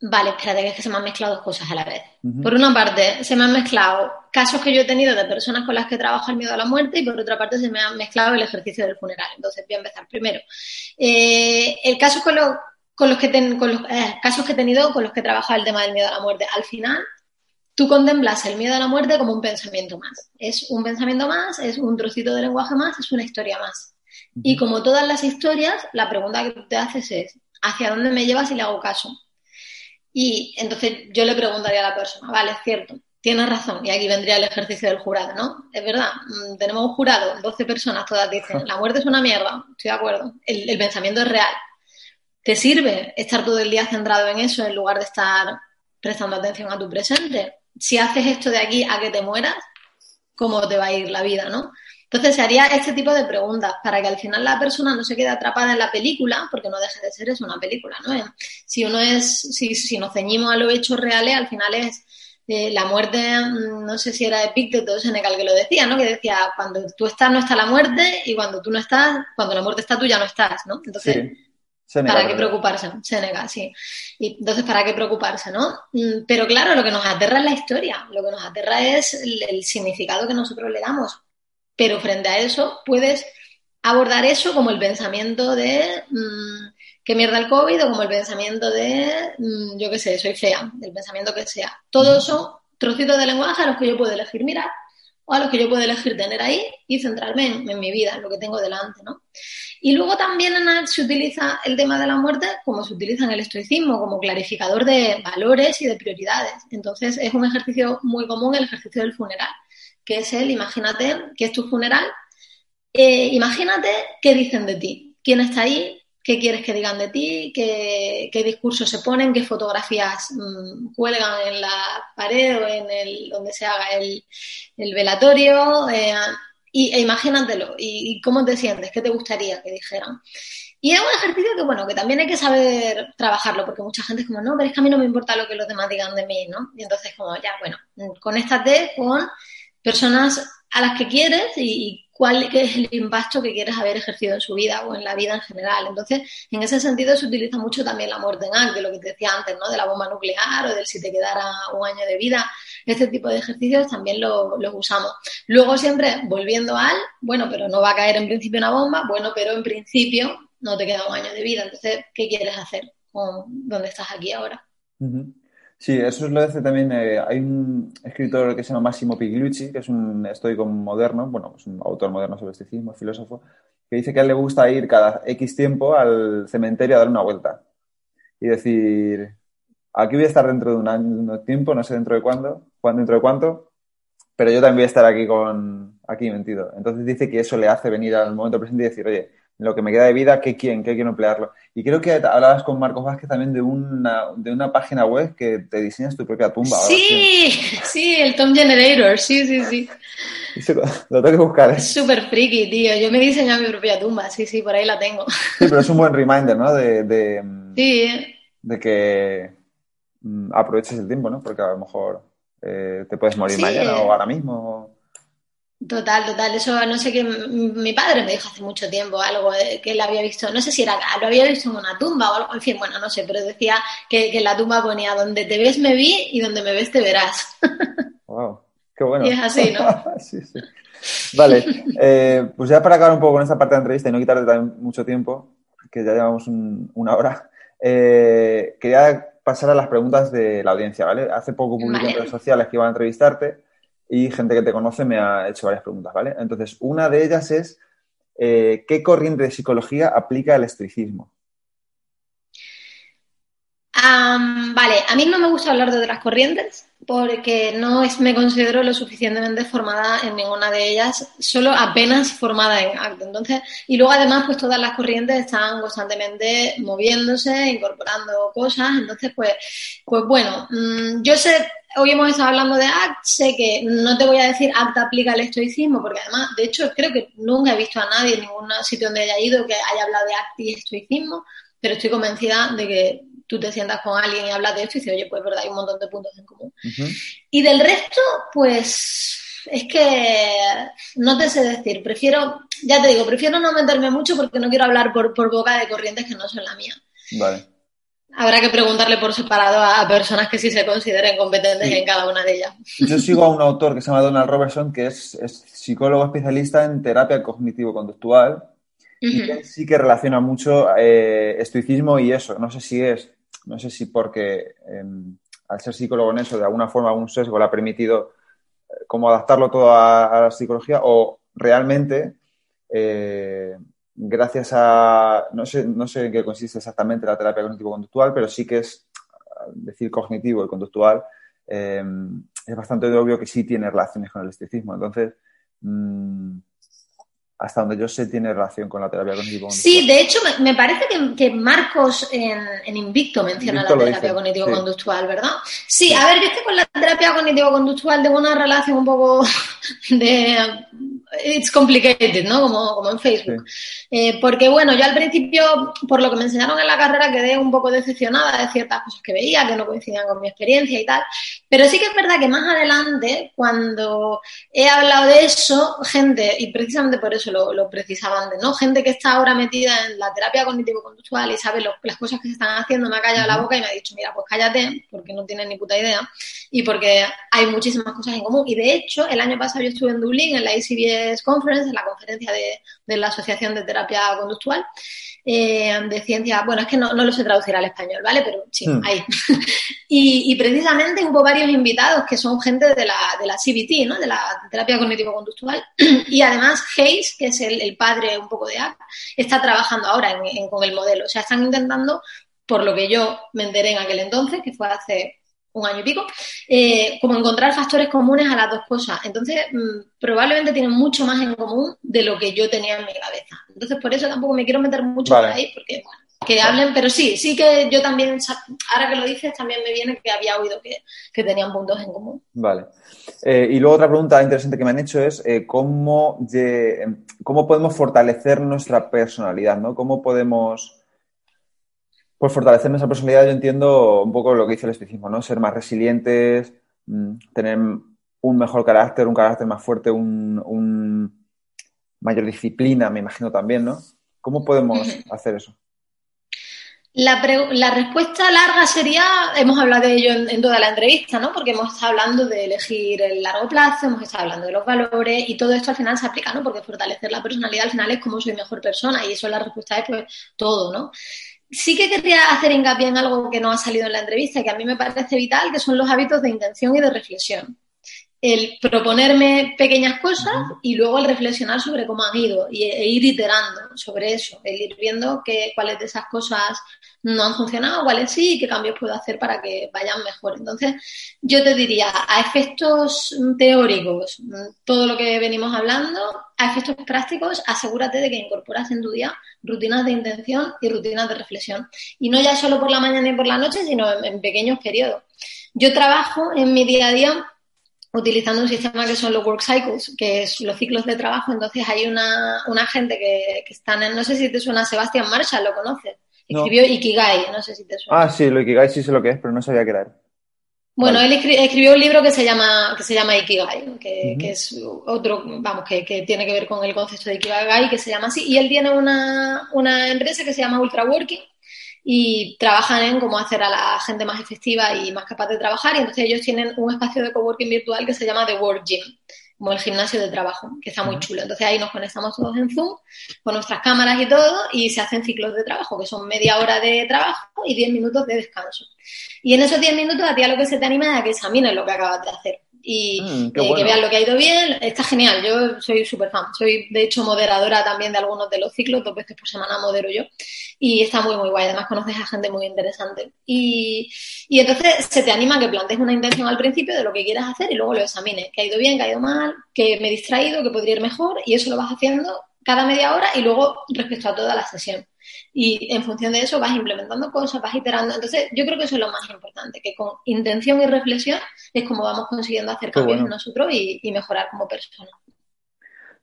Vale, espérate, que es que se me han mezclado dos cosas a la vez. Por una parte, se me han mezclado casos que yo he tenido de personas con las que trabajo el miedo a la muerte y por otra parte se me ha mezclado el ejercicio del funeral. Entonces voy a empezar primero. Eh, el caso con, con los que con los eh, casos que he tenido con los que he trabajado el tema del miedo a la muerte. Al final, tú contemplas el miedo a la muerte como un pensamiento más. Es un pensamiento más, es un trocito de lenguaje más, es una historia más. Y como todas las historias, la pregunta que te haces es, ¿hacia dónde me llevas y le hago caso? Y entonces yo le preguntaría a la persona, vale, es cierto, tienes razón, y aquí vendría el ejercicio del jurado, ¿no? Es verdad, mm, tenemos un jurado, 12 personas, todas dicen, (laughs) la muerte es una mierda, estoy de acuerdo, el, pensamiento es real. ¿Te sirve estar todo el día centrado en eso en lugar de estar prestando atención a tu presente? Si haces esto de aquí a que te mueras, ¿cómo te va a ir la vida, no? Entonces se haría este tipo de preguntas para que al final la persona no se quede atrapada en la película, porque no deje de ser eso una película, ¿no? Eh, si uno es, si, si nos ceñimos a los hechos reales, al final es eh, la muerte, mm, no sé si era Epicteto o Senecal que lo decía, ¿no? Que decía, cuando tú estás no está la muerte y cuando tú no estás, cuando la muerte está tú ya no estás, ¿no? Entonces, ¿para qué preocuparse? Seneca, sí. Y entonces, ¿para qué preocuparse, no? Mm, pero claro, lo que nos aterra es la historia, lo que nos aterra es el significado que nosotros le damos pero frente a eso puedes abordar eso como el pensamiento de mm, qué mierda el COVID o como el pensamiento de, mm, yo qué sé, soy fea, el pensamiento que sea. Todos son trocitos de lenguaje a los que yo puedo elegir mirar o a los que yo puedo elegir tener ahí y centrarme en, mi vida, en lo que tengo delante, ¿no? Y luego también en se utiliza el tema de la muerte como se utiliza en el estoicismo, como clarificador de valores y de prioridades. Entonces es un ejercicio muy común, el ejercicio del funeral, que es el, imagínate que es tu funeral, eh, imagínate qué dicen de ti, quién está ahí, qué quieres que digan de ti, qué, discursos se ponen, qué fotografías mm, cuelgan en la pared o en el donde se haga el, velatorio. Eh, y, e imagínatelo. Y, cómo te sientes? ¿Qué te gustaría que dijeran? Y es un ejercicio que, bueno, que también hay que saber trabajarlo, porque mucha gente es como, no, pero es que a mí no me importa lo que los demás digan de mí, ¿no? Y entonces, como, ya, bueno, conéctate con personas a las que quieres y, cuál es el impacto que quieres haber ejercido en su vida o en la vida en general. Entonces, en ese sentido se utiliza mucho también la muerte en acto, de lo que te decía antes, ¿no? De la bomba nuclear o del si te quedara un año de vida. Este tipo de ejercicios también los usamos. Luego siempre volviendo al, bueno, pero no va a caer en principio una bomba, bueno, pero en principio no te queda un año de vida. Entonces, ¿qué quieres hacer con dónde estás aquí ahora? Sí, eso es lo hace también. Eh, hay un escritor que se llama Massimo Pigliucci, que es un estoico moderno, bueno, es un autor moderno sobre estoicismo, filósofo, que dice que a él le gusta ir cada X tiempo al cementerio a dar una vuelta y decir, aquí voy a estar dentro de un año, de un tiempo, no sé dentro de cuándo, dentro de cuánto, pero yo también voy a estar aquí con aquí mentido. Entonces dice que eso le hace venir al momento presente y decir, oye, lo que me queda de vida, ¿qué quién? ¿Qué quiero emplearlo? Y creo que hablabas con Marcos Vázquez también de una, de una página web que te diseñas tu propia tumba. Sí, sí, el Tom Generator, sí, sí, sí. Lo tengo que buscar. ¿eh? Es súper friki, tío. Yo me he diseñado mi propia tumba, sí, sí, por ahí la tengo. Sí, pero es un buen reminder, ¿no? De, de, sí. de que mm, aproveches el tiempo, ¿no? Porque a lo mejor eh, te puedes morir mañana o ahora mismo. Total, total. Eso no sé qué. Mi padre me dijo hace mucho tiempo algo que él había visto, no sé si era, lo había visto en una tumba o algo, en fin, bueno, no sé, pero decía que, que en la tumba ponía donde te ves me vi y donde me ves te verás. (laughs) Wow, qué bueno. Y es así, ¿no? (laughs) sí, sí. Vale, eh, pues ya para acabar un poco con esta parte de la entrevista y no quitarte también mucho tiempo, que ya llevamos una hora, eh, quería pasar a las preguntas de la audiencia, ¿vale? Hace poco publiqué en redes sociales que iban a entrevistarte y gente que te conoce me ha hecho varias preguntas, ¿vale? Entonces, una de ellas es, eh, ¿qué corriente de psicología aplica el estoicismo? vale, a mí no me gusta hablar de otras corrientes porque no es, me considero lo suficientemente formada en ninguna de ellas, solo apenas formada en acto. Entonces, y luego además, pues todas las corrientes están constantemente moviéndose, incorporando cosas. Entonces, pues, pues bueno, mm, yo sé hoy hemos estado hablando de ACT, sé que no te voy a decir ACT aplica el estoicismo, porque además, de hecho, creo que nunca he visto a nadie en ningún sitio donde haya ido que haya hablado de ACT y estoicismo, pero estoy convencida de que tú te sientas con alguien y hablas de esto y dices, oye, pues verdad, hay un montón de puntos en común. Y del resto, pues es que no te sé decir, prefiero, ya te digo, prefiero no meterme mucho porque no quiero hablar por, por boca de corrientes que no son la mía. Vale. Habrá que preguntarle por separado a, personas que sí se consideren competentes en cada una de ellas. Yo sigo a un autor que se llama Donald Robertson, que es, psicólogo especialista en terapia cognitivo-conductual, y que sí que relaciona mucho eh, estoicismo y eso. No sé si es, no sé si porque em, al ser psicólogo en eso, de alguna forma, algún sesgo le ha permitido eh, como adaptarlo todo a, la psicología, o realmente eh, gracias a, no sé, no sé en qué consiste exactamente la terapia cognitivo-conductual, pero sí que es, decir cognitivo y conductual, eh, es bastante obvio que sí tiene relaciones con el esteticismo. Entonces, mm, hasta donde yo sé, tiene relación con la terapia cognitivo-conductual. Sí, de hecho, me, parece que, Marcos en, Invicto menciona la terapia cognitivo-conductual, ¿verdad? Sí, a ver, yo es que con la terapia cognitivo-conductual tengo una relación un poco (laughs) de it's complicated, ¿no? Como, como en Facebook. Eh, porque, bueno, yo al principio, por lo que me enseñaron en la carrera, quedé un poco decepcionada de ciertas cosas que veía, que no coincidían con mi experiencia y tal. Pero sí que es verdad que más adelante, cuando he hablado de eso, gente, y precisamente por eso lo, lo precisaba antes, ¿no? Gente que está ahora metida en la terapia cognitivo-conductual y sabe las cosas que se están haciendo, me ha callado la boca y me ha dicho, mira, pues cállate, porque no tienes ni puta idea y porque hay muchísimas cosas en común. Y de hecho, el año pasado yo estuve en Dublín, en la Angeles Conference, en la conferencia de, la Asociación de Terapia Conductual eh, de Ciencia. Bueno, es que no, lo sé traducir al español, ¿vale? Pero sí, hmm. ahí. (laughs) y, precisamente hubo varios invitados que son gente de la, de la CBT, ¿no? De la terapia cognitivo-conductual. (clears throat) y además Hayes, que es el, padre un poco de ACT, está trabajando ahora con el modelo. O sea, están intentando por lo que yo me enteré en aquel entonces, que fue hace un año y pico, eh, como encontrar factores comunes a las dos cosas. Entonces, mm, probablemente tienen mucho más en común de lo que yo tenía en mi cabeza. Entonces, por eso tampoco me quiero meter mucho por ahí, porque, bueno, que hablen, pero sí, sí que yo también, ahora que lo dices, también me viene que había oído que, tenían puntos en común. Vale. Eh, y luego otra pregunta interesante que me han hecho es eh, ¿cómo, cómo podemos fortalecer nuestra personalidad, ¿no? ¿Cómo podemos por fortalecer nuestra personalidad, yo entiendo un poco lo que dice el estoicismo, ¿no? Ser más resilientes, mm, tener un mejor carácter, un carácter más fuerte, un, mayor disciplina, me imagino también, ¿no? ¿Cómo podemos hacer eso? La, respuesta larga sería, hemos hablado de ello en, toda la entrevista, ¿no? Porque hemos estado hablando de elegir el largo plazo, hemos estado hablando de los valores y todo esto al final se aplica, ¿no? Porque fortalecer la personalidad al final es cómo soy mejor persona y eso la respuesta es pues todo, ¿no? Sí que querría hacer hincapié en algo que no ha salido en la entrevista, que a mí me parece vital, que son los hábitos de intención y de reflexión el proponerme pequeñas cosas y luego el reflexionar sobre cómo han ido y, e ir iterando sobre eso, el ir viendo que, cuáles de esas cosas no han funcionado, cuáles sí y qué cambios puedo hacer para que vayan mejor. Entonces, yo te diría, a efectos teóricos, todo lo que venimos hablando, a efectos prácticos, asegúrate de que incorporas en tu día rutinas de intención y rutinas de reflexión. Y no ya solo por la mañana y por la noche, sino en, en pequeños periodos. Yo trabajo en mi día a día utilizando un sistema que son los work cycles, que es los ciclos de trabajo. Entonces hay una, una gente que, que están en, no sé si te suena, Sebastián Marshall, ¿lo conoces? Escribió Ikigai, no sé si te suena. Ah, sí, lo Ikigai sí sé lo que es, pero no sabía qué era. Bueno, él escribió un libro que se llama, que se llama Ikigai, que, que es otro, vamos, que, que, tiene que ver con el concepto de Ikigai, que se llama así. Y él tiene una, una empresa que se llama Ultra Working, y trabajan en cómo hacer a la gente más efectiva y más capaz de trabajar. Y entonces ellos tienen un espacio de coworking virtual que se llama The Work Gym, como el gimnasio de trabajo, que está muy chulo. Entonces ahí nos conectamos todos en Zoom con nuestras cámaras y todo y se hacen ciclos de trabajo, que son media hora de trabajo y 10 minutos de descanso. Y en esos 10 minutos a ti a lo que se te anima es a que examines lo que acabas de hacer y mm, que vean lo que ha ido bien. Está genial, yo soy súper fan. Soy, de hecho, moderadora también de algunos de los ciclos, dos veces por semana modero yo. Y está muy, muy guay. Además, conoces a gente muy interesante. Y, y entonces se te anima a que plantees una intención al principio de lo que quieras hacer y luego lo examines. Que ha ido bien, que ha ido mal, que me he distraído, que podría ir mejor. Y eso lo vas haciendo cada media hora y luego respecto a toda la sesión y en función de eso vas implementando cosas, vas iterando. Entonces, yo creo que eso es lo más importante, que con intención y reflexión es como vamos consiguiendo hacer cambios en nosotros y, mejorar como persona.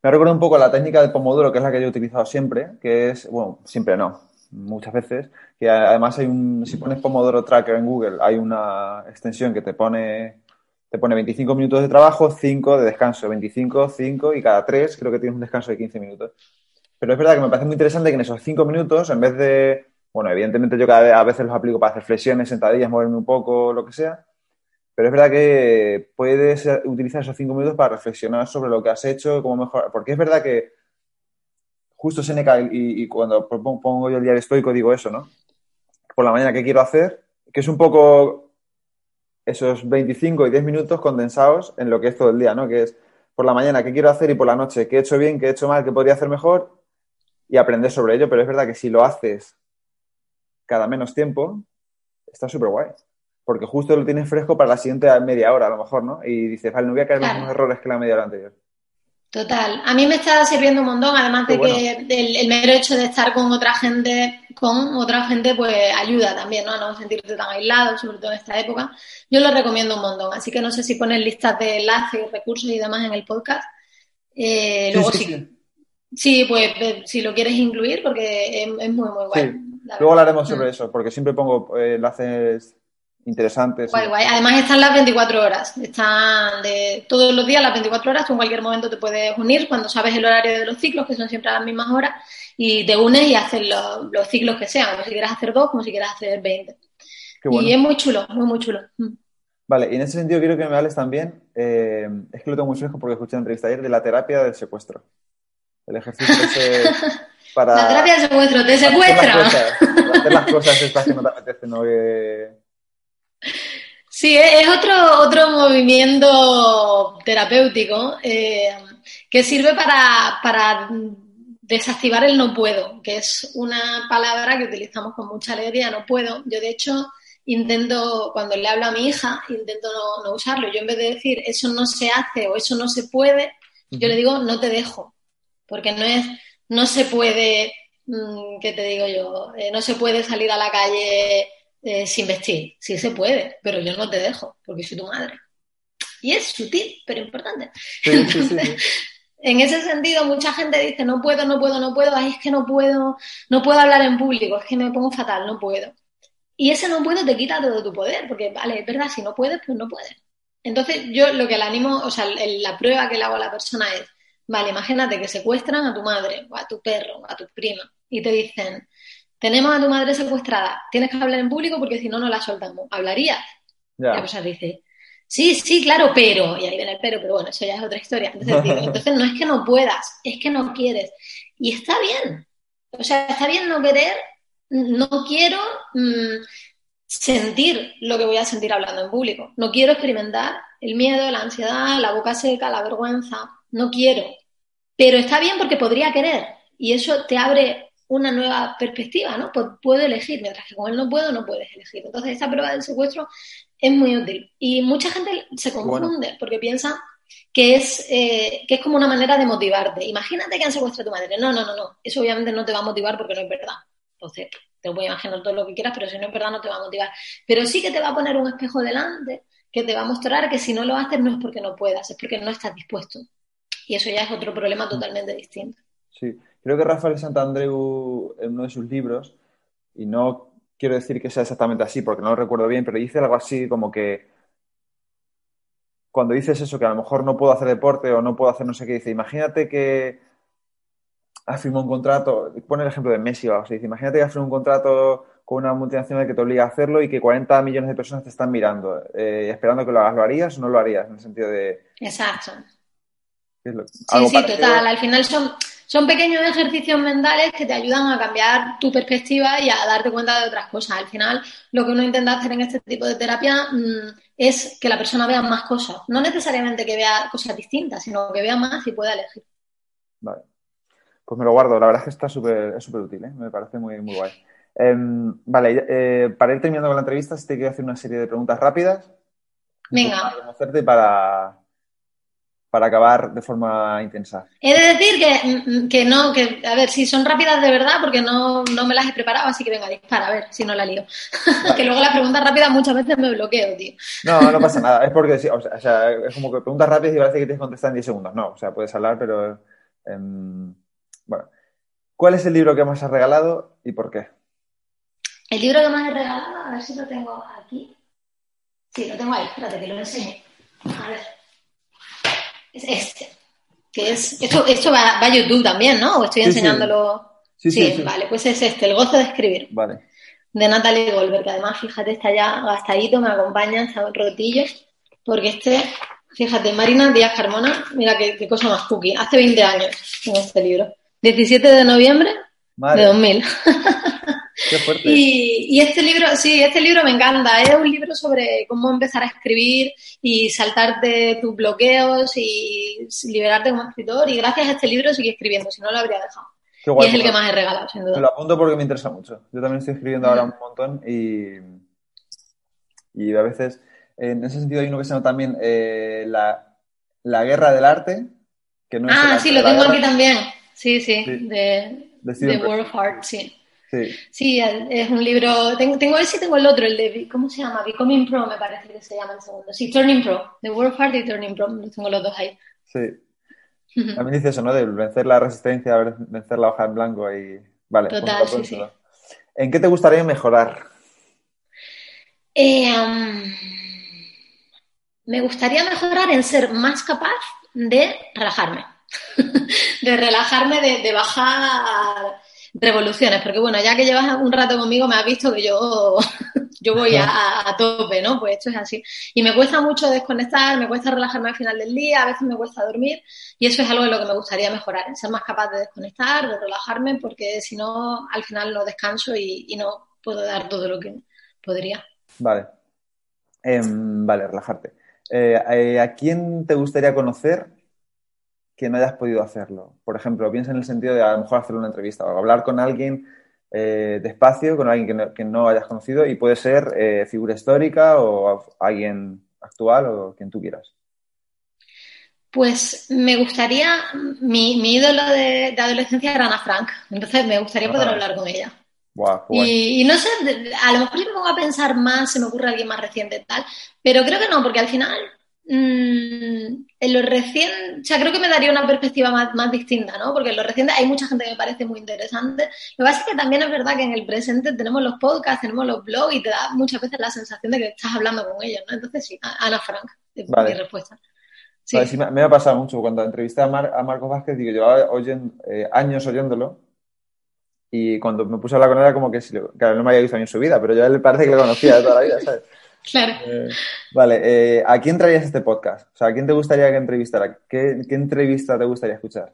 Me recuerda un poco la técnica del Pomodoro, que es la que yo he utilizado siempre, que es, bueno, siempre no, muchas veces, que además hay un, si pones Pomodoro Tracker en Google, hay una extensión que te pone, te pone 25 minutos de trabajo, 5 de descanso, 25, 5 y cada 3 creo que tienes un descanso de 15 minutos. Pero es verdad que me parece muy interesante que en esos cinco minutos, en vez de, bueno, evidentemente yo cada vez, a veces los aplico para hacer flexiones, sentadillas, moverme un poco, lo que sea, pero es verdad que puedes utilizar esos cinco minutos para reflexionar sobre lo que has hecho, cómo mejorar, porque es verdad que justo Seneca y, y cuando pongo yo el diario estoico digo eso, ¿no? Por la mañana, ¿qué quiero hacer? Que es un poco esos 25 y 10 minutos condensados en lo que es todo el día, ¿no? Que es por la mañana, ¿qué quiero hacer? Y por la noche, ¿qué he hecho bien? ¿Qué he hecho mal? ¿Qué podría hacer mejor? Y aprender sobre ello, pero es verdad que si lo haces cada menos tiempo, está súper guay. Porque justo lo tienes fresco para la siguiente media hora, a lo mejor, ¿no? Y dices, vale, no voy a caer en los mismos errores que la media hora anterior. Total. A mí me está sirviendo un montón, además de que el, mero hecho de estar con otra gente, con otra gente, pues ayuda también, ¿no? A no sentirte tan aislado, sobre todo en esta época. Yo lo recomiendo un montón. Así que no sé si pones listas de enlaces, recursos y demás en el podcast. Eh, luego sí Sí, pues si lo quieres incluir, porque es, muy, muy guay. Luego hablaremos sobre mm. eso, porque siempre pongo eh, enlaces interesantes. Guay, guay. Además están las 24 horas. Están de todos los días las 24 horas. Tú en cualquier momento te puedes unir cuando sabes el horario de los ciclos, que son siempre a las mismas horas, y te unes y haces los, ciclos que sean, como si quieras hacer dos, como si quieras hacer 20. Y es muy chulo, muy, muy chulo. Mm. Vale, y en ese sentido quiero que me hables también, eh, es que lo tengo muy fresco porque escuché una entrevista ayer de la terapia del secuestro. El ejercicio ese (laughs) para... La terapia del secuestro, te secuestra. Hacer las (laughs) cosas, estas que no te apetecen, ¿no? Sí, es otro, otro movimiento terapéutico eh, que sirve para, para desactivar el no puedo, que es una palabra que utilizamos con mucha alegría, no puedo. Yo, de hecho, intento, cuando le hablo a mi hija, intento no, usarlo. Yo en vez de decir eso no se hace o eso no se puede, yo le digo no te dejo, porque no es, no se puede, mm, ¿qué te digo yo? Eh, no se puede salir a la calle eh, sin vestir. Sí se puede, pero yo no te dejo, porque soy tu madre. Y es sutil, pero importante. (laughs) en ese sentido, mucha gente dice, no puedo, no puedo, no puedo, ay, es que no puedo, no puedo hablar en público, es que me pongo fatal, no puedo. Y ese no puedo te quita todo tu poder, porque vale, es verdad, si no puedes, pues no puedes. Entonces yo lo que le animo, o sea, la prueba que le hago a la persona es, vale, imagínate que secuestran a tu madre, o a tu perro, o a tu prima, y te dicen, tenemos a tu madre secuestrada, tienes que hablar en público porque si no, no la soltamos. ¿Hablarías? La persona dice, sí, sí, claro, pero, y ahí viene el pero, pero bueno, eso ya es otra historia. Entonces, (laughs) entonces no es que no puedas, es que no quieres. Y está bien. O sea, está bien no querer no quiero mm, sentir lo que voy a sentir hablando en público. No quiero experimentar el miedo, la ansiedad, la boca seca, la vergüenza. No quiero. Pero está bien porque podría querer. Y eso te abre una nueva perspectiva, ¿no? Pues puedo elegir, mientras que con él no puedo, no puedes elegir. Entonces, esta prueba del secuestro es muy útil. Y mucha gente se confunde porque piensa que es, eh, que es como una manera de motivarte. Imagínate que han secuestrado a tu madre. No, no, no, no. Eso obviamente no te va a motivar porque no es verdad. Entonces, te voy a imaginar todo lo que quieras, pero si no es verdad no te va a motivar. Pero sí que te va a poner un espejo delante que te va a mostrar que si no lo haces no es porque no puedas, es porque no estás dispuesto. Y eso ya es otro problema totalmente distinto. Sí, creo que Rafael Santandreu en uno de sus libros, y no quiero decir que sea exactamente así porque no lo recuerdo bien, pero dice algo así como que cuando dices eso, que a lo mejor no puedo hacer deporte o no puedo hacer no sé qué, dice, imagínate que has firmado un contrato, pone el ejemplo de Messi, o sea, dice, imagínate que has firmado un contrato con una multinacional que te obliga a hacerlo y que 40 millones de personas te están mirando, eh, esperando que lo hagas, ¿lo harías o no lo harías? En el sentido de... Exacto. Sí, sí, total. Al final son, son pequeños ejercicios mentales que te ayudan a cambiar tu perspectiva y a darte cuenta de otras cosas. Al final, lo que uno intenta hacer en este tipo de terapia mm, es que la persona vea más cosas. No necesariamente que vea cosas distintas, sino que vea más y pueda elegir. Vale. Pues me lo guardo, la verdad es que está súper súper útil, ¿eh? me parece muy, muy guay. Em, vale, eh, para ir terminando con la entrevista, te quiero hacer una serie de preguntas rápidas. Venga. Para conocerte para, para acabar de forma intensa. He de decir que, que, no, que, a ver, si son rápidas de verdad, porque no, no, me las he preparado, así que venga, dispara, a ver si no la lío. (laughs) que luego las preguntas rápidas muchas veces me bloqueo, tío. no, no pasa nada, es porque, o sea, es como que preguntas rápidas y parece que tienes que contestar en 10 segundos. No, o sea, puedes hablar, pero... Em, bueno, ¿cuál es el libro que más has regalado y por qué? El libro que más he regalado, a ver si lo tengo aquí. Sí, lo tengo ahí, espérate que lo enseñe. A ver. Es este. Que es, esto esto va, a YouTube también, ¿no? O estoy enseñándolo. Sí. Sí, vale, pues es este, El gozo de escribir. Vale. De Natalie Goldberg, que además, fíjate, está ya gastadito, me acompaña, está rotillos, porque este Fíjate, Marina Díaz Carmona, mira qué, cosa más cookie. Hace 20 años en este libro. 17 de noviembre de 2000. Qué fuerte. Y, este libro, sí, este libro me encanta. Es un libro sobre cómo empezar a escribir y saltarte tus bloqueos y liberarte como escritor. Y gracias a este libro sigo escribiendo, si no lo habría dejado. y es el que más he regalado, sin duda. lo apunto porque me interesa mucho. Yo también estoy escribiendo ahora un montón y, y a veces, en ese sentido, hay uno que se llama también eh, la, la, guerra del arte. Que no ah, sí, lo tengo aquí también. Sí, sí, de, de, World of Art, sí. Sí. sí. es un libro. Tengo, tengo ese y tengo el otro, el de. ¿Cómo se llama? Becoming Pro, me parece que se llama el segundo. Sí, Turning Pro. The World of Art y Turning Pro. Tengo los dos ahí. Sí. También dice eso, ¿no? De vencer la resistencia, vencer la hoja en blanco y. Vale. Total, sí, sí. ¿En qué te gustaría mejorar? Eh, um, me gustaría mejorar en ser más capaz de relajarme. (laughs) de relajarme, de, bajar. Revoluciones, porque bueno, ya que llevas un rato conmigo me has visto que yo, (laughs) yo voy a, tope, ¿no? Pues esto es así. Y me cuesta mucho desconectar, me cuesta relajarme al final del día, a veces me cuesta dormir y eso es algo de lo que me gustaría mejorar, ser más capaz de desconectar, de relajarme, porque si no, al final no descanso y, no puedo dar todo lo que podría. Vale. Em, vale, relajarte. Eh, eh, ¿A quién te gustaría conocer que no hayas podido hacerlo. Por ejemplo, piensa en el sentido de a lo mejor hacer una entrevista o hablar con alguien eh, despacio, con alguien que no, hayas conocido y puede ser eh, figura histórica o alguien actual o quien tú quieras. Pues me gustaría, mi, ídolo de, adolescencia era Ana Frank, entonces me gustaría poder ah. hablar con ella. y, y, no sé, a lo mejor me pongo a pensar más, se me ocurre alguien más reciente tal, pero creo que no, porque al final Mm, en lo recién, o sea, creo que me daría una perspectiva más, distinta, ¿no? Porque en lo reciente hay mucha gente que me parece muy interesante. Lo que pasa es que también es verdad que en el presente tenemos los podcasts, tenemos los blogs y te da muchas veces la sensación de que estás hablando con ellos, ¿no? Entonces sí, Ana Frank, es mi respuesta. Sí. me, ha pasado mucho. Cuando entrevisté a, a Marcos Vázquez, digo, llevaba eh, años oyéndolo y cuando me puse a hablar con él era como que, claro, no me había visto ni en su vida, pero yo a él parece que le conocía de toda la vida, ¿sabes? Claro. Eh, vale, eh, ¿a quién traías este podcast? O sea, ¿a quién te gustaría que entrevistara? ¿Qué, entrevista te gustaría escuchar?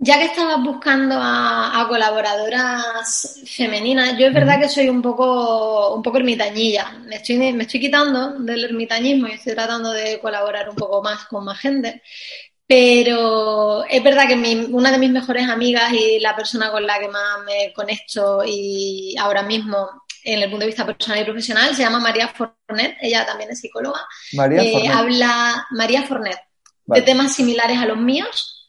Ya que estabas buscando a, colaboradoras femeninas, yo es verdad que soy un poco, un poco ermitañilla. Me estoy, me estoy quitando del ermitañismo y estoy tratando de colaborar un poco más con más gente. Pero es verdad que una de mis mejores amigas y la persona con la que más me conecto y ahora mismo en el punto de vista personal y profesional, se llama María Fornet, ella también es psicóloga. María eh, Habla María Fornet de temas similares a los míos,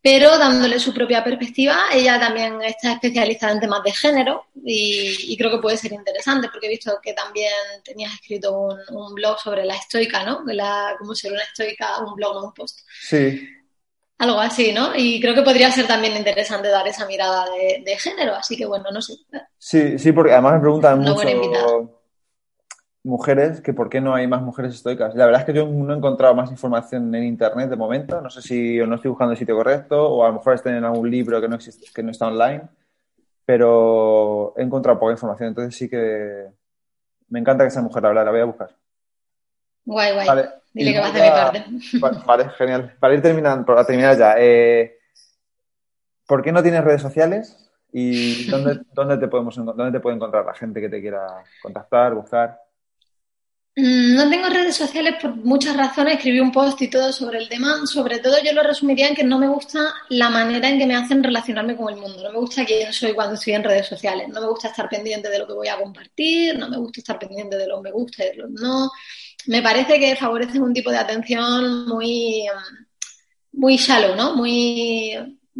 pero dándole su propia perspectiva. Ella también está especializada en temas de género y, creo que puede ser interesante porque he visto que también tenías escrito un, blog sobre la estoica, ¿no? La, cómo ser una estoica, un blog, no un post. Sí. Algo así, ¿no? Y creo que podría ser también interesante dar esa mirada de, género, así que bueno, no sé. Sí, sí, porque además me preguntan mucho mujeres que por qué no hay más mujeres estoicas. La verdad es que yo no he encontrado más información en internet de momento. No sé si no estoy buscando el sitio correcto o a lo mejor estén en algún libro que no existe, que no está online, pero he encontrado poca información. Entonces sí que me encanta que sea mujer, la verdad, la voy a buscar. Guay, guay. Dile que vas de mi parte. Vale, genial. Para ir terminando, para terminar ya, eh, ¿por qué no tienes redes sociales? ¿Y dónde, (laughs) dónde, te podemos, dónde te puede encontrar la gente que te quiera contactar, buscar? Mm, no tengo redes sociales por muchas razones. Escribí un post y todo sobre el tema. Sobre todo yo lo resumiría en que no me gusta la manera en que me hacen relacionarme con el mundo. No me gusta quién soy cuando estoy en redes sociales. No me gusta estar pendiente de lo que voy a compartir. No me gusta estar pendiente de los me gusta y de los no me parece que favorece un tipo de atención muy, muy shallow, ¿no? Muy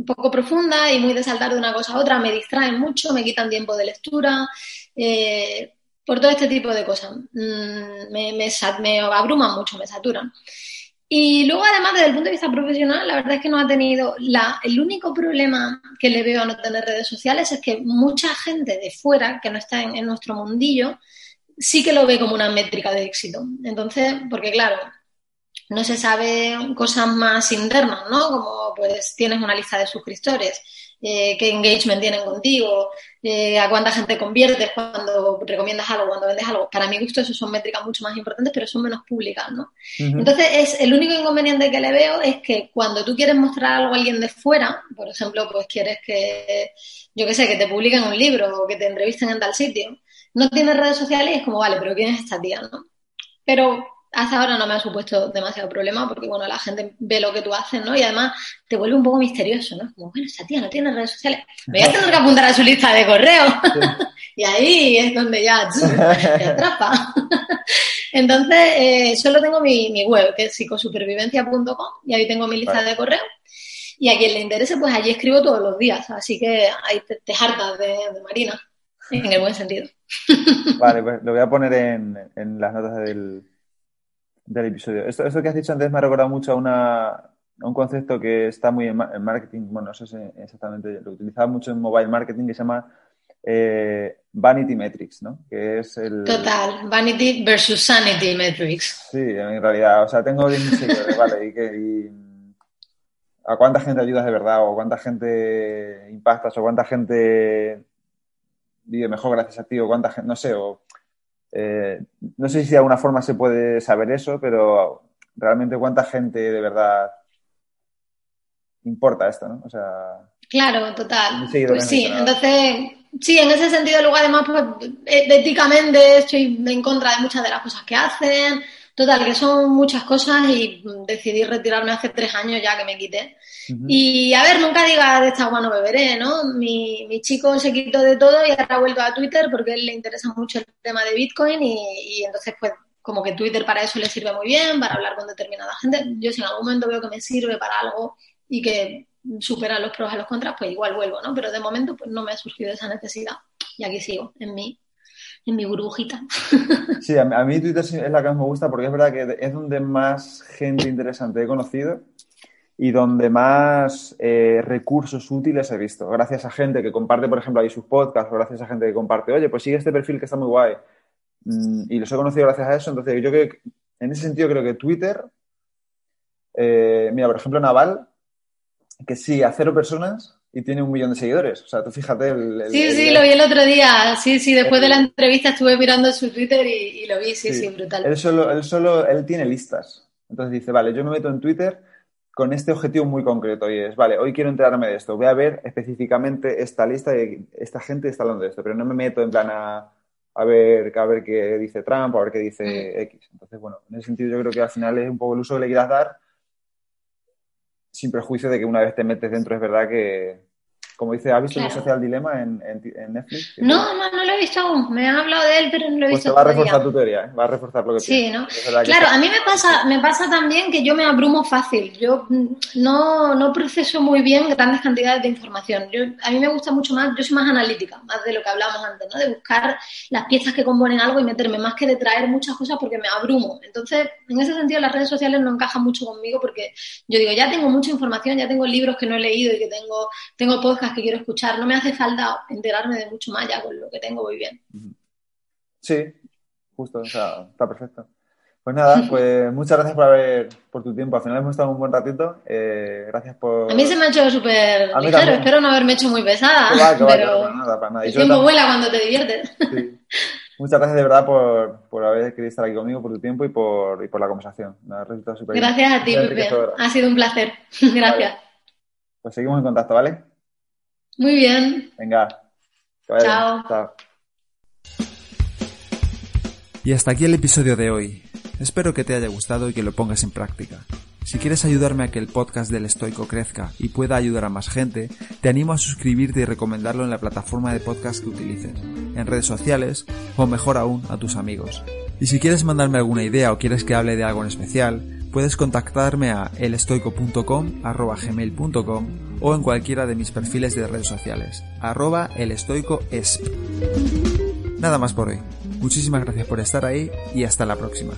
poco profunda y muy de saltar de una cosa a otra. Me distraen mucho, me quitan tiempo de lectura, eh, por todo este tipo de cosas. Mm, me, me, abruman mucho, me saturan. Y luego, además, desde el punto de vista profesional, la verdad es que no ha tenido. La, el único problema que le veo a no tener redes sociales es que mucha gente de fuera, que no está en nuestro mundillo, sí que lo ve como una métrica de éxito. Entonces, porque claro, no se sabe cosas más internas, ¿no? Como pues tienes una lista de suscriptores, eh, qué engagement tienen contigo, eh, a cuánta gente conviertes cuando recomiendas algo, cuando vendes algo. Para mi gusto, eso son métricas mucho más importantes, pero son menos públicas, ¿no? Entonces, es, el único inconveniente que le veo es que cuando tú quieres mostrar algo a alguien de fuera, por ejemplo, pues quieres que, yo qué sé, que te publiquen un libro o que te entrevisten en tal sitio, no tienes redes sociales y es como, vale, pero ¿quién es esta tía? ¿no? Pero hasta ahora no me ha supuesto demasiado problema porque, bueno, la gente ve lo que tú haces, ¿no? Y además te vuelve un poco misterioso, ¿no? Como, bueno, esta tía no tiene redes sociales. Me voy a tener que apuntar a su lista de correo. (laughs) y ahí es donde ya te atrapa. (laughs) Entonces, eh, solo tengo mi, web, que es psicosupervivencia.com, y ahí tengo mi lista de correo. Y a quien le interese, pues allí escribo todos los días. Así que ahí te, te hartas de Marina, en el buen sentido. Vale, pues lo voy a poner en, las notas del, del episodio. Esto, que has dicho antes me ha recordado mucho a, una, un concepto que está muy en, marketing, bueno, no sé exactamente, lo utilizaba mucho en mobile marketing que se llama eh, Vanity Metrics, ¿no? Que es el... Total, Vanity versus Sanity Metrics. Sí, en realidad, o sea, tengo 10 seguidores, (laughs) vale, y que... a cuánta gente ayudas de verdad o cuánta gente impactas o cuánta gente vive mejor gracias a ti o cuánta gente, no sé, o eh, no sé si de alguna forma se puede saber eso, pero realmente cuánta gente de verdad importa esto, ¿no? O sea... Claro, total. Pues sí, entonces, sí, en ese sentido, luego además, pues, eh, éticamente estoy en contra de muchas de las cosas que hacen, Total, que son muchas cosas y decidí retirarme hace tres años ya que me quité. Y a ver, nunca diga de esta agua no beberé, ¿no? Mi, mi, chico se quitó de todo y ahora ha vuelto a Twitter porque a él le interesa mucho el tema de Bitcoin y, y entonces pues como que Twitter para eso le sirve muy bien, para hablar con determinada gente. Yo si en algún momento veo que me sirve para algo y que supera los pros a los contras, pues igual vuelvo, ¿no? Pero de momento pues no me ha surgido esa necesidad y aquí sigo, en mi en mi burbujita. (laughs) Sí, a mí, Twitter es la que más me gusta porque es verdad que es donde más gente interesante he conocido y donde más eh, recursos útiles he visto. Gracias a gente que comparte, por ejemplo, ahí sus podcasts o gracias a gente que comparte, oye, pues sigue este perfil que está muy guay. Mm, y los he conocido gracias a eso. Entonces, yo creo que en ese sentido creo que Twitter, eh, mira, por ejemplo, Naval, que sigue a cero personas y tiene un millón de seguidores. O sea, tú fíjate. El, sí, sí, lo vi el otro día. Sí, sí, después de la entrevista estuve mirando su Twitter y, lo vi, sí, sí, brutal. Él solo, él solo, él tiene listas. Entonces dice, vale, yo me meto en Twitter con este objetivo muy concreto y es, vale, hoy quiero enterarme de esto, voy a ver específicamente esta lista y esta gente está hablando de esto, pero no me meto en plan a, a ver, a ver qué dice Trump, a ver qué dice mm. X. Entonces, bueno, en ese sentido yo creo que al final es un poco el uso que le quieras dar sin prejuicio de que una vez te metes dentro es verdad que, como dice, ¿has visto el social dilema en, en, Netflix? No, no, no lo he visto aún. Me han hablado de él, pero no lo he pues visto. Pues va a reforzar tu teoría, ¿eh? va a reforzar lo que Sí, ¿no? Claro, a mí me pasa, me pasa también que yo me abrumo fácil. Yo mm, no, no proceso muy bien grandes cantidades de información. Yo, a mí me gusta mucho más, yo soy más analítica, más de lo que hablábamos antes, ¿no? De buscar las piezas que componen algo y meterme, más que de traer muchas cosas porque me abrumo. Entonces, en ese sentido, las redes sociales no encajan mucho conmigo porque yo digo, ya tengo mucha información, ya tengo libros que no he leído y que tengo, tengo podcasts que quiero escuchar. No me hace falta enterarme de mucho más, ya con lo que tengo voy bien. Sí, justo, o sea, está perfecto. Pues nada, (laughs) pues muchas gracias por haber, por tu tiempo. Al final hemos estado un buen ratito. Eh, gracias por. A mí se me ha hecho súper ligero. Espero no haberme hecho muy pesada. pero nada, para nada. El tiempo vuela cuando te diviertes. Muchas gracias de verdad por, por haber querido estar aquí conmigo, por tu tiempo y por, y por la conversación. Me ha resultado súper Gracias a ti, Pepe. Ha sido un placer. (laughs) Gracias. Pues seguimos en contacto, ¿vale? Muy bien. Venga. Chao. Chao. Y hasta aquí el episodio de hoy. Espero que te haya gustado y que lo pongas en práctica. Si quieres ayudarme a que el podcast del estoico crezca y pueda ayudar a más gente, te animo a suscribirte y recomendarlo en la plataforma de podcast que utilices, en redes sociales o mejor aún a tus amigos. Y si quieres mandarme alguna idea o quieres que hable de algo en especial, puedes contactarme a elestoico.com, gmail.com o en cualquiera de mis perfiles de redes sociales, arroba elestoicoesp. Nada más por hoy. Muchísimas gracias por estar ahí y hasta la próxima.